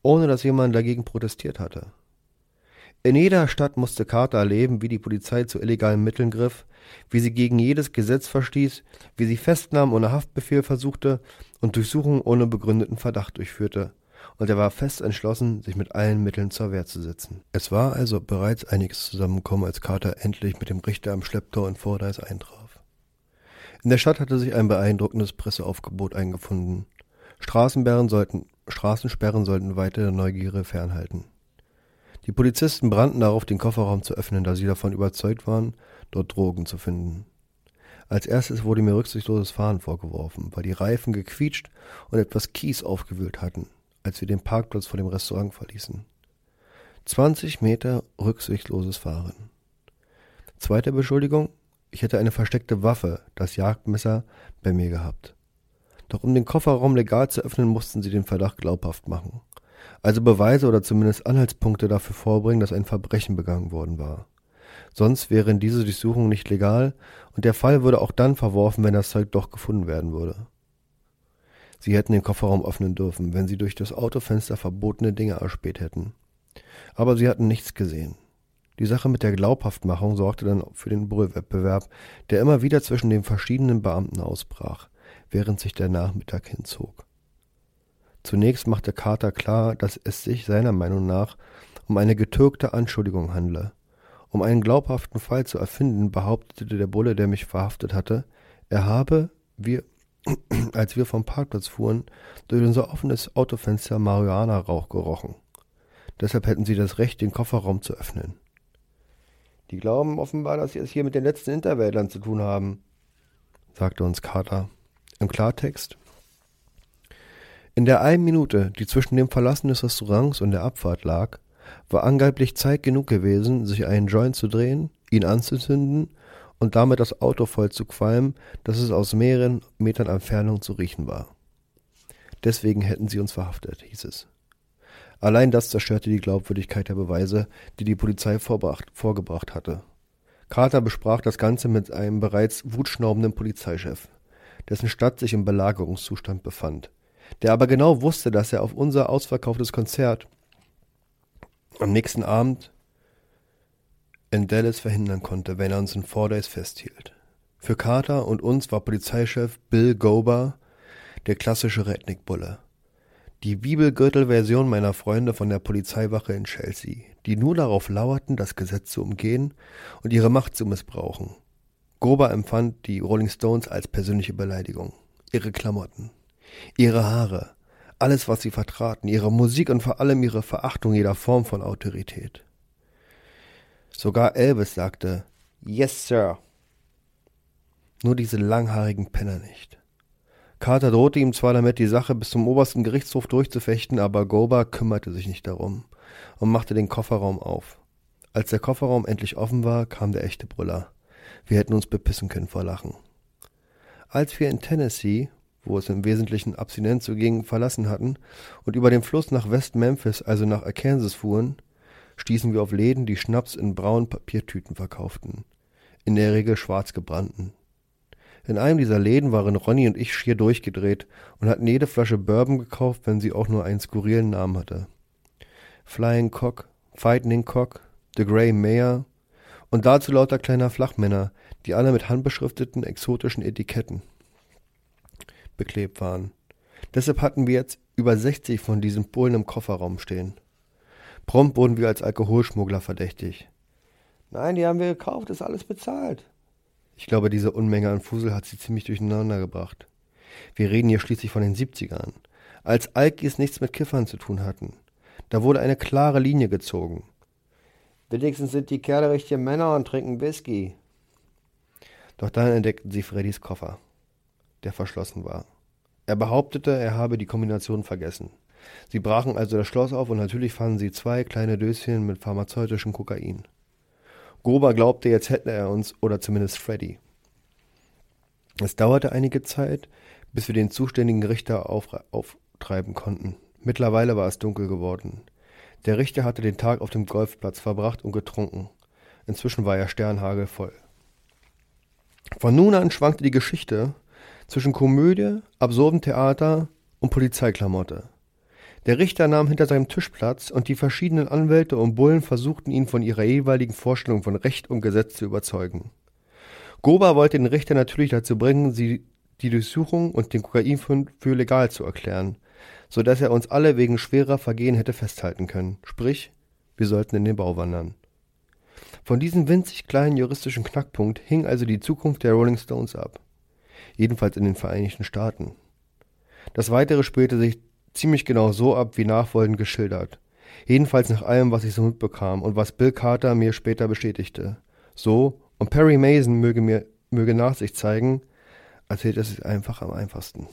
ohne dass jemand dagegen protestiert hatte. In jeder Stadt musste Carter erleben, wie die Polizei zu illegalen Mitteln griff, wie sie gegen jedes Gesetz verstieß, wie sie Festnahmen ohne Haftbefehl versuchte und Durchsuchungen ohne begründeten Verdacht durchführte und er war fest entschlossen, sich mit allen Mitteln zur Wehr zu setzen. Es war also bereits einiges zusammengekommen, als Carter endlich mit dem Richter am Schlepptor in Fordyce eintraf. In der Stadt hatte sich ein beeindruckendes Presseaufgebot eingefunden. Straßensperren sollten, Straßensperren sollten weitere Neugierde fernhalten. Die Polizisten brannten darauf, den Kofferraum zu öffnen, da sie davon überzeugt waren, dort Drogen zu finden. Als erstes wurde mir rücksichtsloses Fahren vorgeworfen, weil die Reifen gequietscht und etwas Kies aufgewühlt hatten als wir den Parkplatz vor dem Restaurant verließen. 20 Meter rücksichtsloses Fahren. Zweite Beschuldigung, ich hätte eine versteckte Waffe, das Jagdmesser, bei mir gehabt. Doch um den Kofferraum legal zu öffnen, mussten sie den Verdacht glaubhaft machen. Also Beweise oder zumindest Anhaltspunkte dafür vorbringen, dass ein Verbrechen begangen worden war. Sonst wären diese Durchsuchungen nicht legal und der Fall würde auch dann verworfen, wenn das Zeug doch gefunden werden würde. Sie hätten den Kofferraum öffnen dürfen, wenn sie durch das Autofenster verbotene Dinge erspäht hätten. Aber sie hatten nichts gesehen. Die Sache mit der Glaubhaftmachung sorgte dann für den Brüllwettbewerb, der immer wieder zwischen den verschiedenen Beamten ausbrach, während sich der Nachmittag hinzog. Zunächst machte Carter klar, dass es sich seiner Meinung nach um eine getürkte Anschuldigung handle. Um einen glaubhaften Fall zu erfinden, behauptete der Bulle, der mich verhaftet hatte, er habe, wir, als wir vom Parkplatz fuhren, durch unser offenes Autofenster Marihuana-Rauch gerochen. Deshalb hätten sie das Recht, den Kofferraum zu öffnen. Die glauben offenbar, dass sie es hier mit den letzten Interwäldern zu tun haben, sagte uns Carter. Im Klartext. In der einen Minute, die zwischen dem Verlassen des Restaurants und der Abfahrt lag, war angeblich Zeit genug gewesen, sich einen Joint zu drehen, ihn anzuzünden und damit das Auto voll zu qualmen, dass es aus mehreren Metern Entfernung zu riechen war. Deswegen hätten sie uns verhaftet, hieß es. Allein das zerstörte die Glaubwürdigkeit der Beweise, die die Polizei vorgebracht hatte. Carter besprach das Ganze mit einem bereits wutschnaubenden Polizeichef, dessen Stadt sich im Belagerungszustand befand, der aber genau wusste, dass er auf unser ausverkauftes Konzert am nächsten Abend in Dallas verhindern konnte, wenn er uns in Fordyce festhielt. Für Carter und uns war Polizeichef Bill Gober der klassische Redneck-Bulle. Die Bibelgürtel-Version meiner Freunde von der Polizeiwache in Chelsea, die nur darauf lauerten, das Gesetz zu umgehen und ihre Macht zu missbrauchen. Gober empfand die Rolling Stones als persönliche Beleidigung. Ihre Klamotten, ihre Haare, alles, was sie vertraten, ihre Musik und vor allem ihre Verachtung jeder Form von Autorität. Sogar Elvis sagte Yes, Sir. Nur diese langhaarigen Penner nicht. Carter drohte ihm zwar damit, die Sache bis zum obersten Gerichtshof durchzufechten, aber Goba kümmerte sich nicht darum und machte den Kofferraum auf. Als der Kofferraum endlich offen war, kam der echte Brüller. Wir hätten uns bepissen können vor Lachen. Als wir in Tennessee, wo es im Wesentlichen Abstinenz zuging, verlassen hatten und über den Fluss nach West Memphis, also nach Arkansas fuhren, stießen wir auf Läden, die Schnaps in braunen Papiertüten verkauften, in der Regel schwarz gebrannten. In einem dieser Läden waren Ronny und ich schier durchgedreht und hatten jede Flasche Bourbon gekauft, wenn sie auch nur einen skurrilen Namen hatte. Flying Cock, Fighting Cock, The Grey Mare und dazu lauter kleiner Flachmänner, die alle mit handbeschrifteten exotischen Etiketten beklebt waren. Deshalb hatten wir jetzt über 60 von diesen Bullen im Kofferraum stehen. Prompt wurden wir als Alkoholschmuggler verdächtig. Nein, die haben wir gekauft, ist alles bezahlt, ich glaube, diese Unmenge an Fusel hat sie ziemlich durcheinander gebracht. Wir reden hier schließlich von den 70ern, als Alkis nichts mit Kiffern zu tun hatten. Da wurde eine klare Linie gezogen. Wenigstens sind die Kerle richtige Männer und trinken Whisky. Doch dann entdeckten sie Freddys Koffer, der verschlossen war. Er behauptete, er habe die Kombination vergessen. Sie brachen also das Schloss auf und natürlich fanden sie zwei kleine Döschen mit pharmazeutischem Kokain. Gober glaubte, jetzt hätte er uns, oder zumindest Freddy. Es dauerte einige Zeit, bis wir den zuständigen Richter auftreiben konnten. Mittlerweile war es dunkel geworden. Der Richter hatte den Tag auf dem Golfplatz verbracht und getrunken. Inzwischen war er sternhagelvoll. Von nun an schwankte die Geschichte zwischen Komödie, absurdem Theater und Polizeiklamotte. Der Richter nahm hinter seinem Tisch Platz und die verschiedenen Anwälte und Bullen versuchten ihn von ihrer jeweiligen Vorstellung von Recht und Gesetz zu überzeugen. Goba wollte den Richter natürlich dazu bringen, sie die Durchsuchung und den Kokainfund für legal zu erklären, so dass er uns alle wegen schwerer Vergehen hätte festhalten können. Sprich, wir sollten in den Bau wandern. Von diesem winzig kleinen juristischen Knackpunkt hing also die Zukunft der Rolling Stones ab. Jedenfalls in den Vereinigten Staaten. Das weitere spielte sich ziemlich genau so ab, wie nachfolgend geschildert. Jedenfalls nach allem, was ich so mitbekam und was Bill Carter mir später bestätigte. So, und Perry Mason möge mir möge Nachsicht zeigen, erzählt es sich einfach am einfachsten.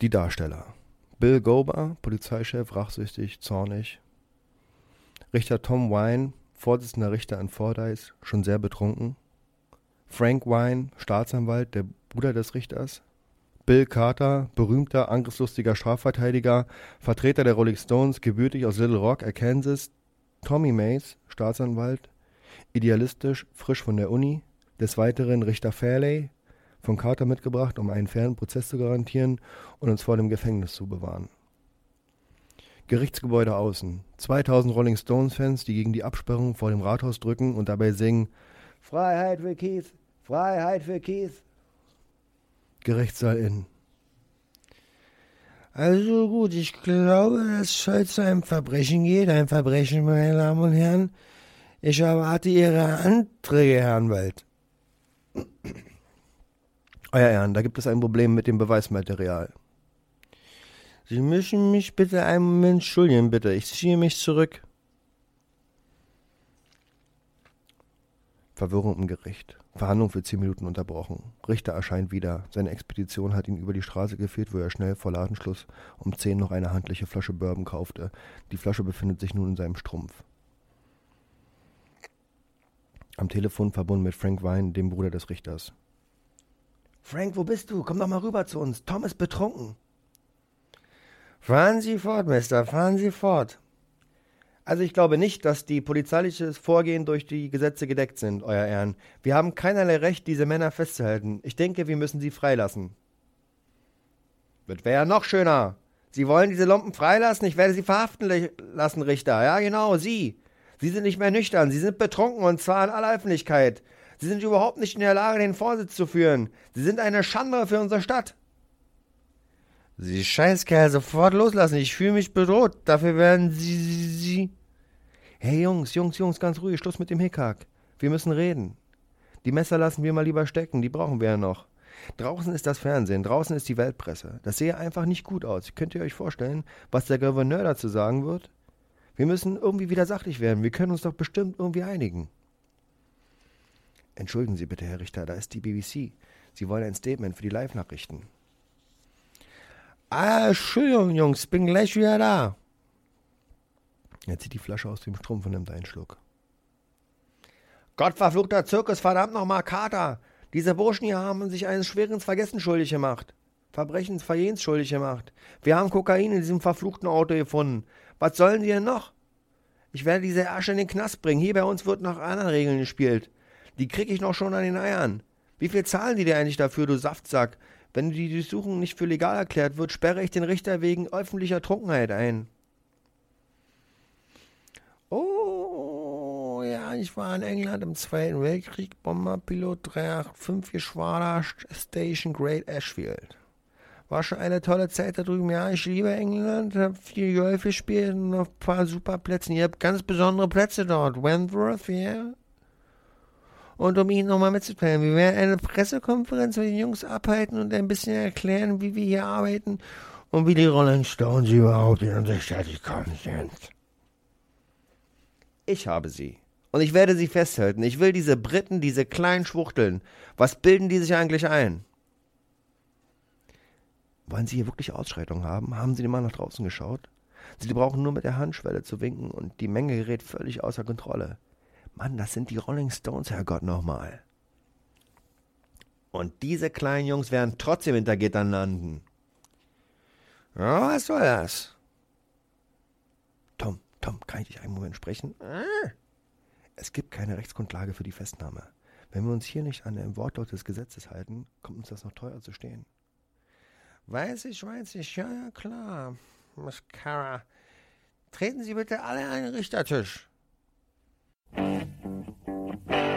Die Darsteller. Bill Gober, Polizeichef, rachsüchtig, zornig. Richter Tom Wine, Vorsitzender Richter in Fordyce, schon sehr betrunken. Frank Wine, Staatsanwalt, der Bruder des Richters, Bill Carter, berühmter, angriffslustiger Strafverteidiger, Vertreter der Rolling Stones, gebürtig aus Little Rock, Arkansas. Tommy Mays, Staatsanwalt, idealistisch, frisch von der Uni. Des Weiteren Richter Fairley, von Carter mitgebracht, um einen fairen Prozess zu garantieren und uns vor dem Gefängnis zu bewahren. Gerichtsgebäude außen. 2000 Rolling Stones-Fans, die gegen die Absperrung vor dem Rathaus drücken und dabei singen Freiheit für Keith, Freiheit für Keith. Gerichtssaal innen. Also gut, ich glaube, dass Scholz zu einem Verbrechen geht. Ein Verbrechen, meine Damen und Herren. Ich erwarte Ihre Anträge, Herr Anwalt. Euer Ehren, da gibt es ein Problem mit dem Beweismaterial. Sie müssen mich bitte einen Moment entschuldigen, bitte. Ich ziehe mich zurück. Verwirrung im Gericht. Verhandlung für zehn Minuten unterbrochen. Richter erscheint wieder. Seine Expedition hat ihn über die Straße geführt, wo er schnell vor Ladenschluss um zehn noch eine handliche Flasche Bourbon kaufte. Die Flasche befindet sich nun in seinem Strumpf. Am Telefon verbunden mit Frank Vine, dem Bruder des Richters. Frank, wo bist du? Komm doch mal rüber zu uns. Tom ist betrunken. Fahren Sie fort, Mister, fahren Sie fort. Also ich glaube nicht, dass die polizeiliches Vorgehen durch die Gesetze gedeckt sind, Euer Ehren. Wir haben keinerlei Recht, diese Männer festzuhalten. Ich denke, wir müssen sie freilassen. Das wäre ja noch schöner. Sie wollen diese Lumpen freilassen? Ich werde sie verhaften lassen, Richter. Ja, genau, Sie. Sie sind nicht mehr nüchtern. Sie sind betrunken und zwar in aller Öffentlichkeit. Sie sind überhaupt nicht in der Lage, den Vorsitz zu führen. Sie sind eine Schande für unsere Stadt. Sie Scheißkerl sofort loslassen. Ich fühle mich bedroht. Dafür werden Sie, Sie, Sie. Hey Jungs, Jungs, Jungs, ganz ruhig. Schluss mit dem Hickhack. Wir müssen reden. Die Messer lassen wir mal lieber stecken. Die brauchen wir ja noch. Draußen ist das Fernsehen, draußen ist die Weltpresse. Das sehe einfach nicht gut aus. Könnt ihr euch vorstellen, was der Gouverneur dazu sagen wird? Wir müssen irgendwie wieder sachlich werden. Wir können uns doch bestimmt irgendwie einigen. Entschuldigen Sie bitte, Herr Richter, da ist die BBC. Sie wollen ein Statement für die Live-Nachrichten. Ah, Entschuldigung, Jungs, bin gleich wieder da. Er zieht die Flasche aus dem Strumpf und nimmt einen Schluck. Gottverfluchter Zirkus, verdammt nochmal, Kater! Diese Burschen hier haben sich eines schweren Vergessen schuldig gemacht. Verbrechens, Verjehens schuldig gemacht. Wir haben Kokain in diesem verfluchten Auto gefunden. Was sollen die denn noch? Ich werde diese Asche in den Knast bringen. Hier bei uns wird nach anderen Regeln gespielt. Die krieg ich noch schon an den Eiern. Wie viel zahlen die dir eigentlich dafür, du Saftsack? Wenn die Durchsuchung nicht für legal erklärt wird, sperre ich den Richter wegen öffentlicher Trunkenheit ein. Oh, ja, ich war in England im Zweiten Weltkrieg, Bomberpilot 385 Geschwader Station Great Ashfield. War schon eine tolle Zeit da drüben. Ja, ich liebe England, hab viel Golf gespielt und auf ein paar super Plätzen. Ihr habt ganz besondere Plätze dort. Wentworth, ja. Yeah. Und um Ihnen nochmal mitzuteilen, wir werden eine Pressekonferenz mit den Jungs abhalten und ein bisschen erklären, wie wir hier arbeiten und wie die Rolling Stones überhaupt in unsere Stadt gekommen sind. Ich habe sie. Und ich werde sie festhalten. Ich will diese Briten, diese kleinen Schwuchteln. Was bilden die sich eigentlich ein? Wollen Sie hier wirklich Ausschreitungen haben? Haben Sie mal nach draußen geschaut? Sie brauchen nur mit der Handschwelle zu winken und die Menge gerät völlig außer Kontrolle. Mann, das sind die Rolling Stones, Herrgott nochmal. Und diese kleinen Jungs werden trotzdem hinter Gittern landen. Ja, was soll das? Tom, Tom, kann ich dich einen Moment sprechen? Ah. Es gibt keine Rechtsgrundlage für die Festnahme. Wenn wir uns hier nicht an den Wortlaut des Gesetzes halten, kommt uns das noch teuer zu stehen. Weiß ich, weiß ich, ja, ja, klar. Miss Cara, treten Sie bitte alle an den Richtertisch. Thank you.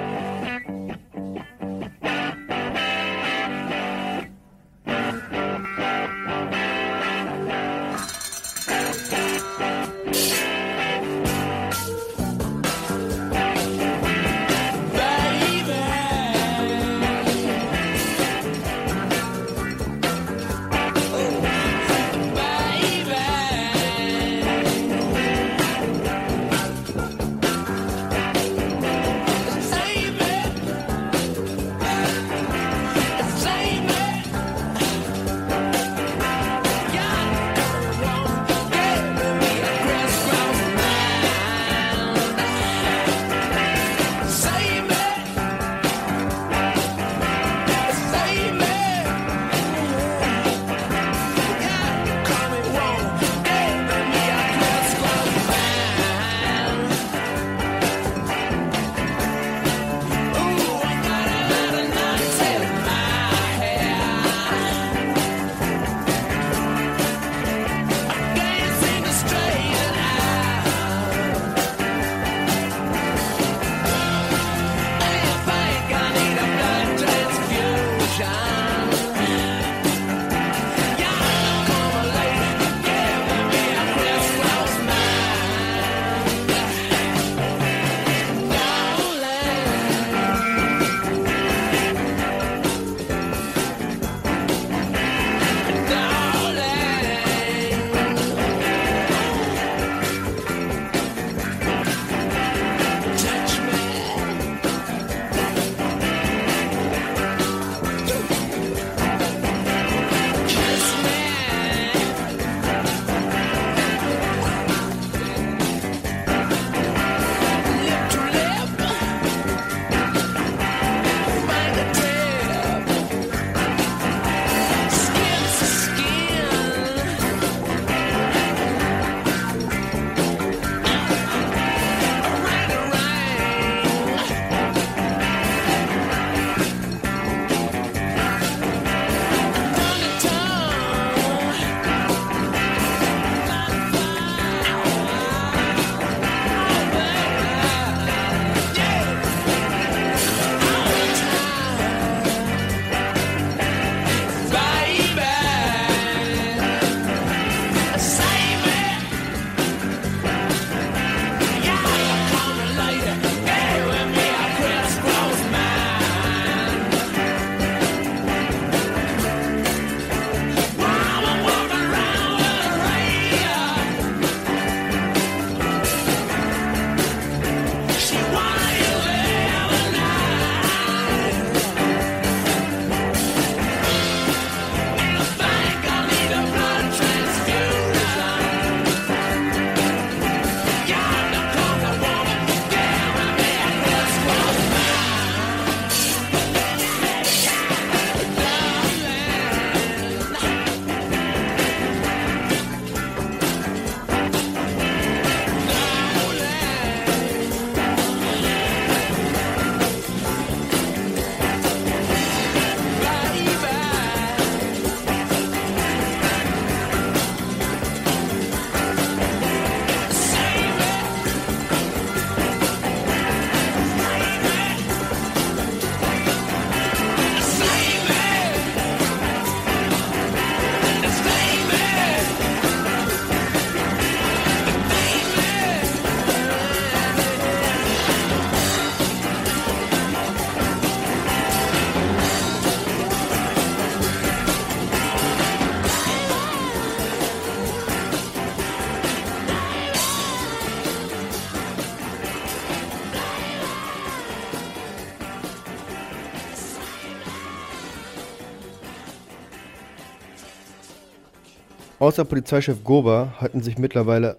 Außer Polizeichef Gober hatten sich mittlerweile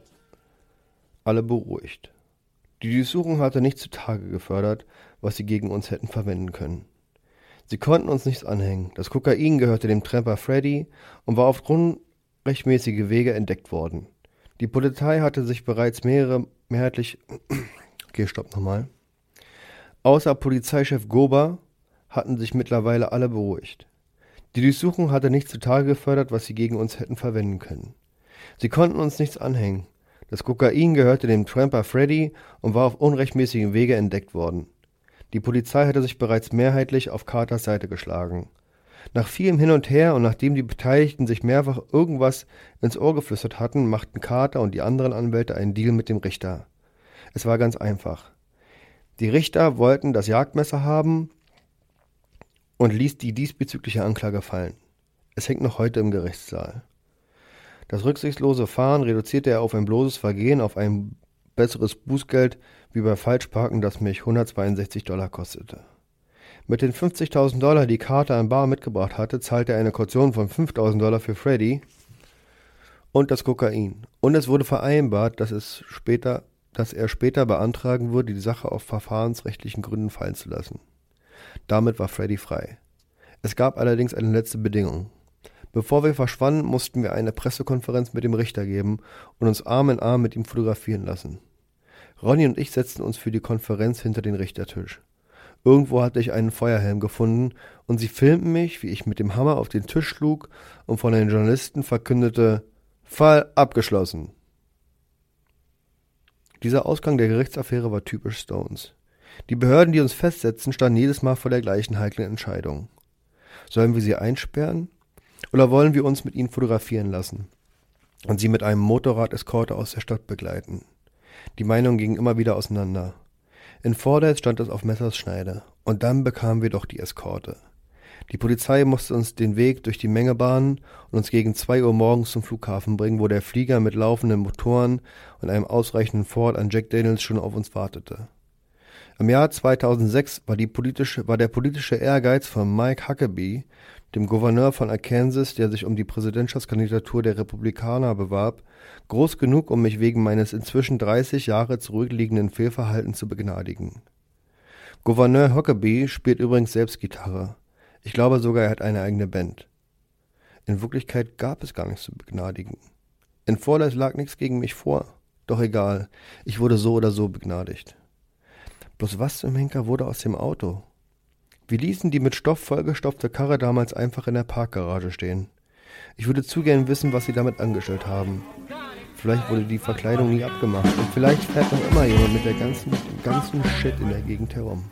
alle beruhigt. Die Durchsuchung hatte nichts zutage gefördert, was sie gegen uns hätten verwenden können. Sie konnten uns nichts anhängen. Das Kokain gehörte dem Tramper Freddy und war auf unrechtmäßige Wege entdeckt worden. Die Polizei hatte sich bereits mehrere mehrheitlich. Okay, stopp nochmal. Außer Polizeichef Gober hatten sich mittlerweile alle beruhigt. Die Durchsuchung hatte nichts zutage gefördert, was sie gegen uns hätten verwenden können. Sie konnten uns nichts anhängen. Das Kokain gehörte dem Tramper Freddy und war auf unrechtmäßigem Wege entdeckt worden. Die Polizei hatte sich bereits mehrheitlich auf Carters Seite geschlagen. Nach vielem Hin und Her und nachdem die Beteiligten sich mehrfach irgendwas ins Ohr geflüstert hatten, machten Carter und die anderen Anwälte einen Deal mit dem Richter. Es war ganz einfach. Die Richter wollten das Jagdmesser haben und ließ die diesbezügliche Anklage fallen. Es hängt noch heute im Gerichtssaal. Das rücksichtslose Fahren reduzierte er auf ein bloßes Vergehen auf ein besseres Bußgeld wie bei Falschparken, das mich 162 Dollar kostete. Mit den 50.000 Dollar, die Carter in Bar mitgebracht hatte, zahlte er eine Kaution von 5.000 Dollar für Freddy und das Kokain. Und es wurde vereinbart, dass, es später, dass er später beantragen würde, die Sache auf verfahrensrechtlichen Gründen fallen zu lassen. Damit war Freddy frei. Es gab allerdings eine letzte Bedingung. Bevor wir verschwanden, mussten wir eine Pressekonferenz mit dem Richter geben und uns Arm in Arm mit ihm fotografieren lassen. Ronny und ich setzten uns für die Konferenz hinter den Richtertisch. Irgendwo hatte ich einen Feuerhelm gefunden und sie filmten mich, wie ich mit dem Hammer auf den Tisch schlug und von den Journalisten verkündete Fall abgeschlossen. Dieser Ausgang der Gerichtsaffäre war typisch Stones. Die Behörden, die uns festsetzen, standen jedes Mal vor der gleichen heiklen Entscheidung. Sollen wir sie einsperren oder wollen wir uns mit ihnen fotografieren lassen und sie mit einem Motorrad-Eskorte aus der Stadt begleiten? Die Meinungen gingen immer wieder auseinander. In Fordyce stand es auf Messers Schneide. Und dann bekamen wir doch die Eskorte. Die Polizei musste uns den Weg durch die Menge bahnen und uns gegen zwei Uhr morgens zum Flughafen bringen, wo der Flieger mit laufenden Motoren und einem ausreichenden Ford an Jack Daniels schon auf uns wartete. Im Jahr 2006 war, politische, war der politische Ehrgeiz von Mike Huckabee dem Gouverneur von Arkansas, der sich um die Präsidentschaftskandidatur der Republikaner bewarb, groß genug, um mich wegen meines inzwischen 30 Jahre zurückliegenden Fehlverhaltens zu begnadigen. Gouverneur Huckabee spielt übrigens selbst Gitarre. Ich glaube sogar, er hat eine eigene Band. In Wirklichkeit gab es gar nichts zu begnadigen. In Vorleis lag nichts gegen mich vor. Doch egal, ich wurde so oder so begnadigt. Bloß was zum Henker wurde aus dem Auto? Wir ließen die mit Stoff vollgestopfte Karre damals einfach in der Parkgarage stehen. Ich würde zu gern wissen, was sie damit angestellt haben. Vielleicht wurde die Verkleidung nie abgemacht und vielleicht fährt noch immer jemand mit der ganzen, ganzen Shit in der Gegend herum.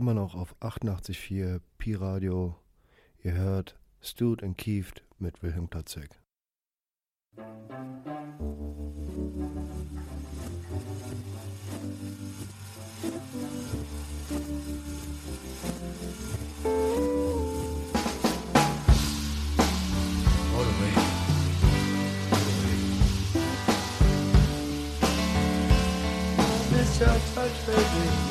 immer noch auf 88.4 Pi Radio. Ihr hört Stude and Kieft mit Wilhelm Tatzek. Touch, baby.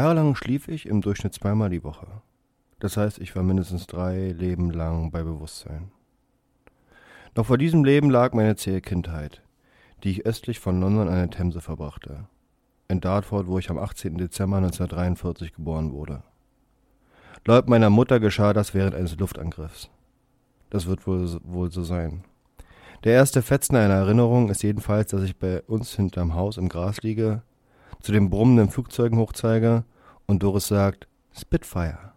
Jahrelang schlief ich im Durchschnitt zweimal die Woche. Das heißt, ich war mindestens drei Leben lang bei Bewusstsein. Noch vor diesem Leben lag meine zähe Kindheit, die ich östlich von London an der Themse verbrachte. In Dartford, wo ich am 18. Dezember 1943 geboren wurde. Laut meiner Mutter geschah das während eines Luftangriffs. Das wird wohl, wohl so sein. Der erste Fetzen einer Erinnerung ist jedenfalls, dass ich bei uns hinterm Haus im Gras liege, zu den brummenden Flugzeugen hochzeige und Doris sagt, Spitfire.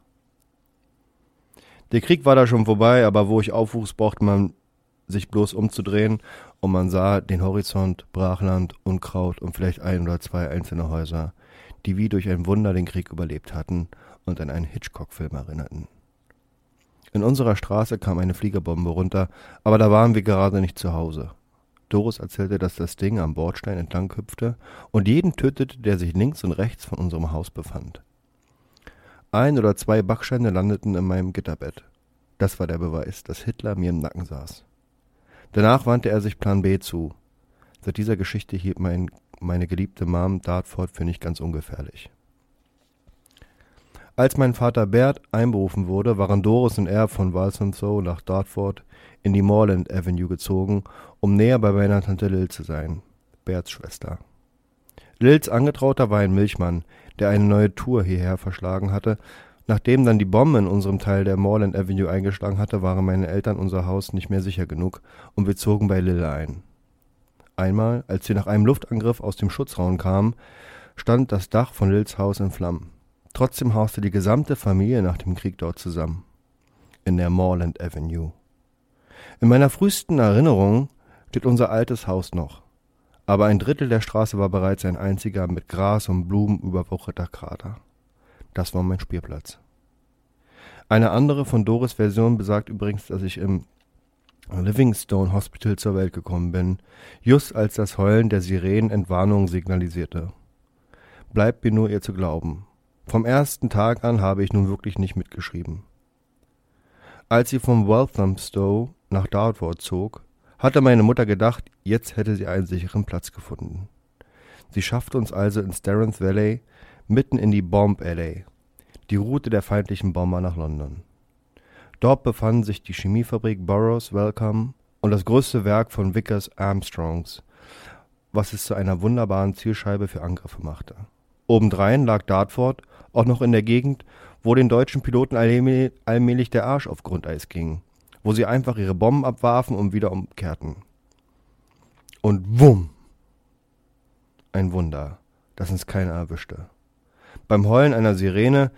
Der Krieg war da schon vorbei, aber wo ich aufwuchs, brauchte man sich bloß umzudrehen und man sah den Horizont, Brachland, Unkraut und vielleicht ein oder zwei einzelne Häuser, die wie durch ein Wunder den Krieg überlebt hatten und an einen Hitchcock-Film erinnerten. In unserer Straße kam eine Fliegerbombe runter, aber da waren wir gerade nicht zu Hause. Doris erzählte, dass das Ding am Bordstein entlang hüpfte und jeden tötete, der sich links und rechts von unserem Haus befand. Ein oder zwei Backsteine landeten in meinem Gitterbett. Das war der Beweis, dass Hitler mir im Nacken saß. Danach wandte er sich Plan B zu. Seit dieser Geschichte hielt mein, meine geliebte Mom Dartford für nicht ganz ungefährlich. Als mein Vater Bert einberufen wurde, waren Doris und er von Walthamstow nach Dartford in die Moreland Avenue gezogen, um näher bei meiner Tante Lil zu sein, Berts Schwester. Lils Angetrauter war ein Milchmann, der eine neue Tour hierher verschlagen hatte. Nachdem dann die Bombe in unserem Teil der Moreland Avenue eingeschlagen hatte, waren meine Eltern unser Haus nicht mehr sicher genug und wir zogen bei Lil ein. Einmal, als wir nach einem Luftangriff aus dem Schutzraum kamen, stand das Dach von Lils Haus in Flammen. Trotzdem hauste die gesamte Familie nach dem Krieg dort zusammen. In der Moreland Avenue. In meiner frühesten Erinnerung steht unser altes Haus noch. Aber ein Drittel der Straße war bereits ein einziger mit Gras und Blumen überwucherter Krater. Das war mein Spielplatz. Eine andere von Doris Version besagt übrigens, dass ich im Livingstone Hospital zur Welt gekommen bin, just als das Heulen der Sirenen Entwarnung signalisierte. Bleibt mir nur ihr zu glauben. Vom ersten Tag an habe ich nun wirklich nicht mitgeschrieben. Als sie vom Walthamstow nach Dartford zog, hatte meine Mutter gedacht, jetzt hätte sie einen sicheren Platz gefunden. Sie schaffte uns also ins Darrenth Valley, mitten in die Bomb Alley, die Route der feindlichen Bomber nach London. Dort befanden sich die Chemiefabrik Burroughs Welcome und das größte Werk von Vickers Armstrongs, was es zu einer wunderbaren Zielscheibe für Angriffe machte. Obendrein lag Dartford auch noch in der Gegend, wo den deutschen Piloten allmählich der Arsch auf Grundeis ging, wo sie einfach ihre Bomben abwarfen und wieder umkehrten. Und wumm! Ein Wunder, dass uns keiner erwischte. Beim Heulen einer Sirene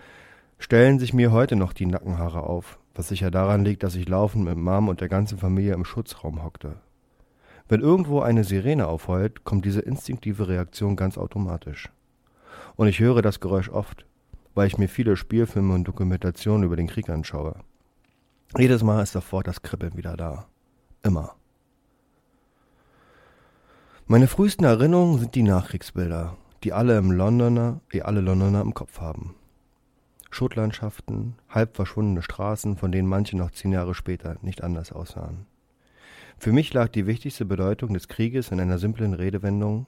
stellen sich mir heute noch die Nackenhaare auf, was sicher daran liegt, dass ich laufend mit Mom und der ganzen Familie im Schutzraum hockte. Wenn irgendwo eine Sirene aufheult, kommt diese instinktive Reaktion ganz automatisch. Und ich höre das Geräusch oft, weil ich mir viele Spielfilme und Dokumentationen über den Krieg anschaue. Jedes Mal ist sofort das Kribbeln wieder da. Immer. Meine frühesten Erinnerungen sind die Nachkriegsbilder, die alle im Londoner, die alle Londoner im Kopf haben. Schuttlandschaften, halb verschwundene Straßen, von denen manche noch zehn Jahre später nicht anders aussahen. Für mich lag die wichtigste Bedeutung des Krieges in einer simplen Redewendung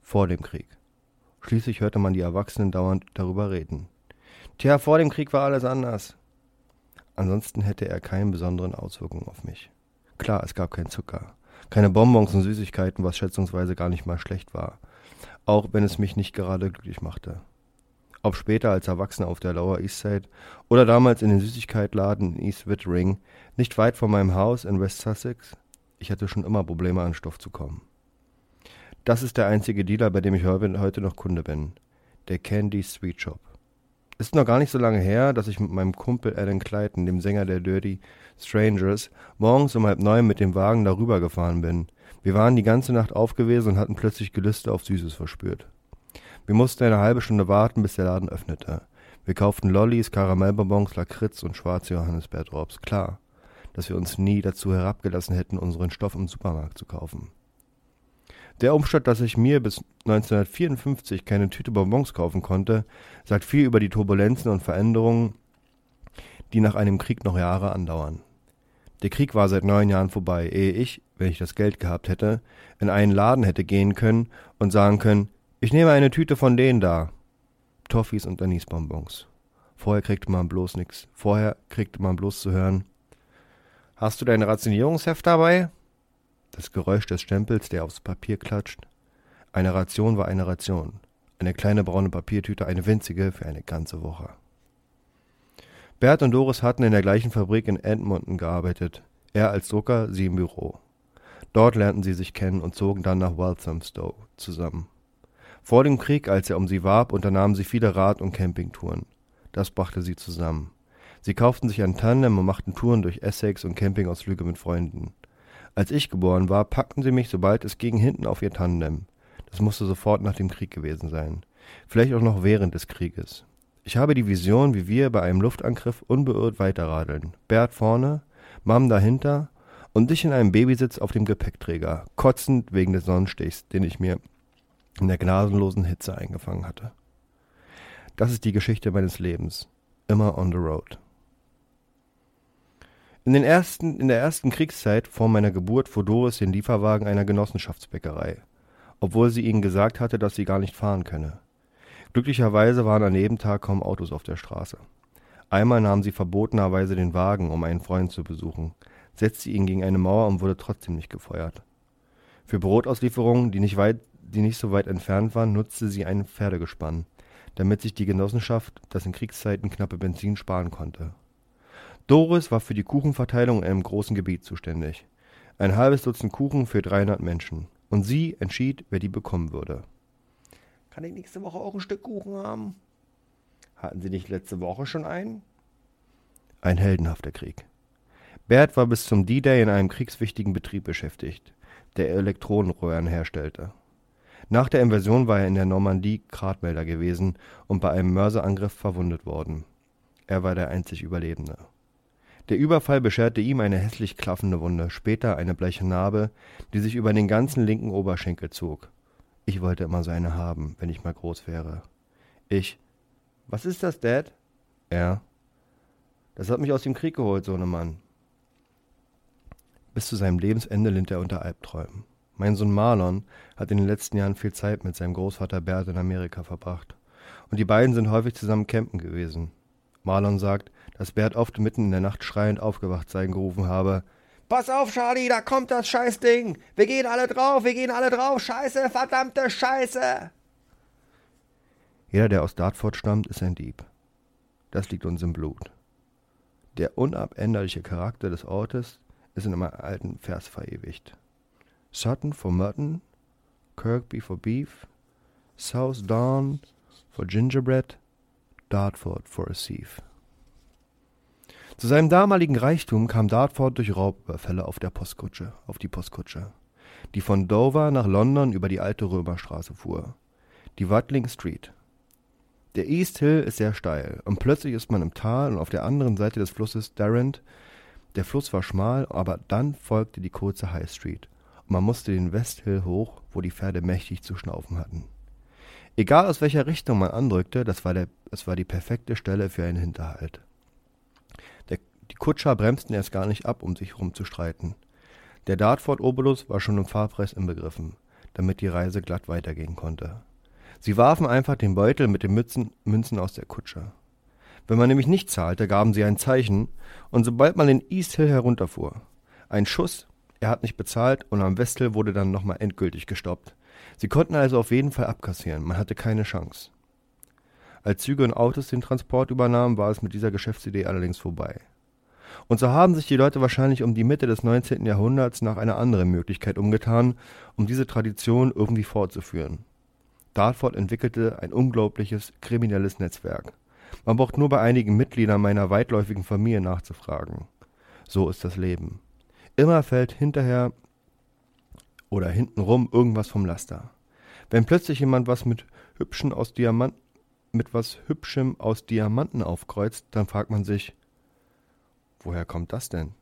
vor dem Krieg. Schließlich hörte man die Erwachsenen dauernd darüber reden. Tja, vor dem Krieg war alles anders. Ansonsten hätte er keine besonderen Auswirkungen auf mich. Klar, es gab kein Zucker, keine Bonbons und Süßigkeiten, was schätzungsweise gar nicht mal schlecht war, auch wenn es mich nicht gerade glücklich machte. Ob später als Erwachsener auf der Lower East Side oder damals in den Süßigkeitladen in East Wittering, nicht weit von meinem Haus in West Sussex, ich hatte schon immer Probleme an Stoff zu kommen. Das ist der einzige Dealer, bei dem ich heute noch Kunde bin. Der Candy Sweet Shop. Ist noch gar nicht so lange her, dass ich mit meinem Kumpel Alan Clayton, dem Sänger der Dirty Strangers, morgens um halb neun mit dem Wagen darüber gefahren bin. Wir waren die ganze Nacht aufgewesen und hatten plötzlich Gelüste auf Süßes verspürt. Wir mussten eine halbe Stunde warten, bis der Laden öffnete. Wir kauften Lollis, Karamellbonbons, Lakritz und schwarze Johannisbeerdrops. Klar, dass wir uns nie dazu herabgelassen hätten, unseren Stoff im Supermarkt zu kaufen. Der Umstand, dass ich mir bis 1954 keine Tüte Bonbons kaufen konnte, sagt viel über die Turbulenzen und Veränderungen, die nach einem Krieg noch Jahre andauern. Der Krieg war seit neun Jahren vorbei, ehe ich, wenn ich das Geld gehabt hätte, in einen Laden hätte gehen können und sagen können, ich nehme eine Tüte von denen da. Toffees und Anisbonbons. Vorher kriegte man bloß nix. Vorher kriegte man bloß zu hören. Hast du dein Rationierungsheft dabei? Das Geräusch des Stempels, der aufs Papier klatscht. Eine Ration war eine Ration. Eine kleine braune Papiertüte, eine winzige für eine ganze Woche. Bert und Doris hatten in der gleichen Fabrik in Edmonton gearbeitet. Er als Drucker, sie im Büro. Dort lernten sie sich kennen und zogen dann nach Walthamstow zusammen. Vor dem Krieg, als er um sie warb, unternahmen sie viele Rad- und Campingtouren. Das brachte sie zusammen. Sie kauften sich ein Tandem und machten Touren durch Essex und Campingausflüge mit Freunden. Als ich geboren war, packten sie mich, sobald es ging, hinten auf ihr Tandem. Das musste sofort nach dem Krieg gewesen sein. Vielleicht auch noch während des Krieges. Ich habe die Vision, wie wir bei einem Luftangriff unbeirrt weiterradeln. Bert vorne, Mom dahinter und ich in einem Babysitz auf dem Gepäckträger, kotzend wegen des Sonnenstichs, den ich mir in der gnadenlosen Hitze eingefangen hatte. Das ist die Geschichte meines Lebens. Immer on the road. In, den ersten, in der ersten Kriegszeit vor meiner Geburt fuhr Doris den Lieferwagen einer Genossenschaftsbäckerei, obwohl sie ihnen gesagt hatte, dass sie gar nicht fahren könne. Glücklicherweise waren an jedem Tag kaum Autos auf der Straße. Einmal nahm sie verbotenerweise den Wagen, um einen Freund zu besuchen, setzte ihn gegen eine Mauer und wurde trotzdem nicht gefeuert. Für Brotauslieferungen, die nicht, weit, die nicht so weit entfernt waren, nutzte sie ein Pferdegespann, damit sich die Genossenschaft das in Kriegszeiten knappe Benzin sparen konnte. Doris war für die Kuchenverteilung in einem großen Gebiet zuständig. Ein halbes Dutzend Kuchen für 300 Menschen. Und sie entschied, wer die bekommen würde. Kann ich nächste Woche auch ein Stück Kuchen haben? Hatten Sie nicht letzte Woche schon einen? Ein heldenhafter Krieg. Bert war bis zum D-Day in einem kriegswichtigen Betrieb beschäftigt, der Elektronenröhren herstellte. Nach der Invasion war er in der Normandie Gradmelder gewesen und bei einem Mörserangriff verwundet worden. Er war der einzig Überlebende. Der Überfall bescherte ihm eine hässlich klaffende Wunde, später eine bleiche Narbe, die sich über den ganzen linken Oberschenkel zog. Ich wollte immer so eine haben, wenn ich mal groß wäre. Ich. Was ist das, Dad? Er. Das hat mich aus dem Krieg geholt, Sohnemann. Bis zu seinem Lebensende litt er unter Albträumen. Mein Sohn Marlon hat in den letzten Jahren viel Zeit mit seinem Großvater Bert in Amerika verbracht. Und die beiden sind häufig zusammen campen gewesen. Marlon sagt, dass Bert oft mitten in der Nacht schreiend aufgewacht sein gerufen habe. Pass auf, Charlie, da kommt das Scheißding. Wir gehen alle drauf, wir gehen alle drauf. Scheiße, verdammte Scheiße. Jeder, der aus Dartford stammt, ist ein Dieb. Das liegt uns im Blut. Der unabänderliche Charakter des Ortes ist in einem alten Vers verewigt. Sutton for Mutton, Kirkby for Beef, South Dawn for Gingerbread, Dartford for a Thief. Zu seinem damaligen Reichtum kam Dartford durch Raubüberfälle auf der Postkutsche, auf die Postkutsche, die von Dover nach London über die alte Römerstraße fuhr, die Watling Street. Der East Hill ist sehr steil und plötzlich ist man im Tal und auf der anderen Seite des Flusses Darrant. Der Fluss war schmal, aber dann folgte die kurze High Street und man musste den West Hill hoch, wo die Pferde mächtig zu schnaufen hatten. Egal aus welcher Richtung man andrückte, das war, der, das war die perfekte Stelle für einen Hinterhalt. Die Kutscher bremsten erst gar nicht ab, um sich rumzustreiten. Der Dartford-Obolus war schon im Fahrpreis inbegriffen, damit die Reise glatt weitergehen konnte. Sie warfen einfach den Beutel mit den Mützen, Münzen aus der Kutsche. Wenn man nämlich nicht zahlte, gaben sie ein Zeichen, und sobald man den East Hill herunterfuhr, ein Schuss, er hat nicht bezahlt, und am Westhill wurde dann nochmal endgültig gestoppt. Sie konnten also auf jeden Fall abkassieren, man hatte keine Chance. Als Züge und Autos den Transport übernahmen, war es mit dieser Geschäftsidee allerdings vorbei. Und so haben sich die Leute wahrscheinlich um die Mitte des 19. Jahrhunderts nach einer anderen Möglichkeit umgetan, um diese Tradition irgendwie fortzuführen. Dartford entwickelte ein unglaubliches kriminelles Netzwerk. Man braucht nur bei einigen Mitgliedern meiner weitläufigen Familie nachzufragen. So ist das Leben. Immer fällt hinterher oder hintenrum irgendwas vom Laster. Wenn plötzlich jemand was mit hübschen aus Diamant mit was Hübschem aus Diamanten aufkreuzt, dann fragt man sich, Woher kommt das denn?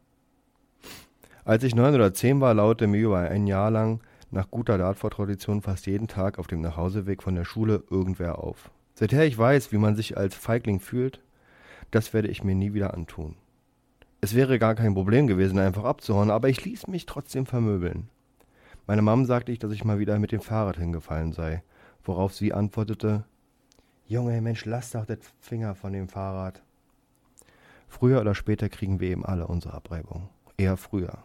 Als ich neun oder zehn war, laute mir über ein Jahr lang nach guter Dartford-Tradition fast jeden Tag auf dem Nachhauseweg von der Schule irgendwer auf. Seither ich weiß, wie man sich als Feigling fühlt, das werde ich mir nie wieder antun. Es wäre gar kein Problem gewesen, einfach abzuhauen, aber ich ließ mich trotzdem vermöbeln. Meine Mom sagte ich, dass ich mal wieder mit dem Fahrrad hingefallen sei, worauf sie antwortete, Junge, Mensch, lass doch das Finger von dem Fahrrad. Früher oder später kriegen wir eben alle unsere Abreibung. Eher früher.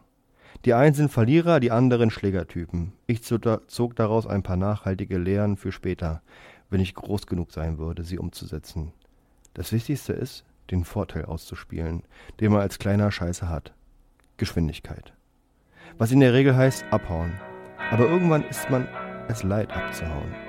Die einen sind Verlierer, die anderen Schlägertypen. Ich zog daraus ein paar nachhaltige Lehren für später, wenn ich groß genug sein würde, sie umzusetzen. Das Wichtigste ist, den Vorteil auszuspielen, den man als kleiner Scheiße hat. Geschwindigkeit. Was in der Regel heißt abhauen. Aber irgendwann ist man es leid abzuhauen.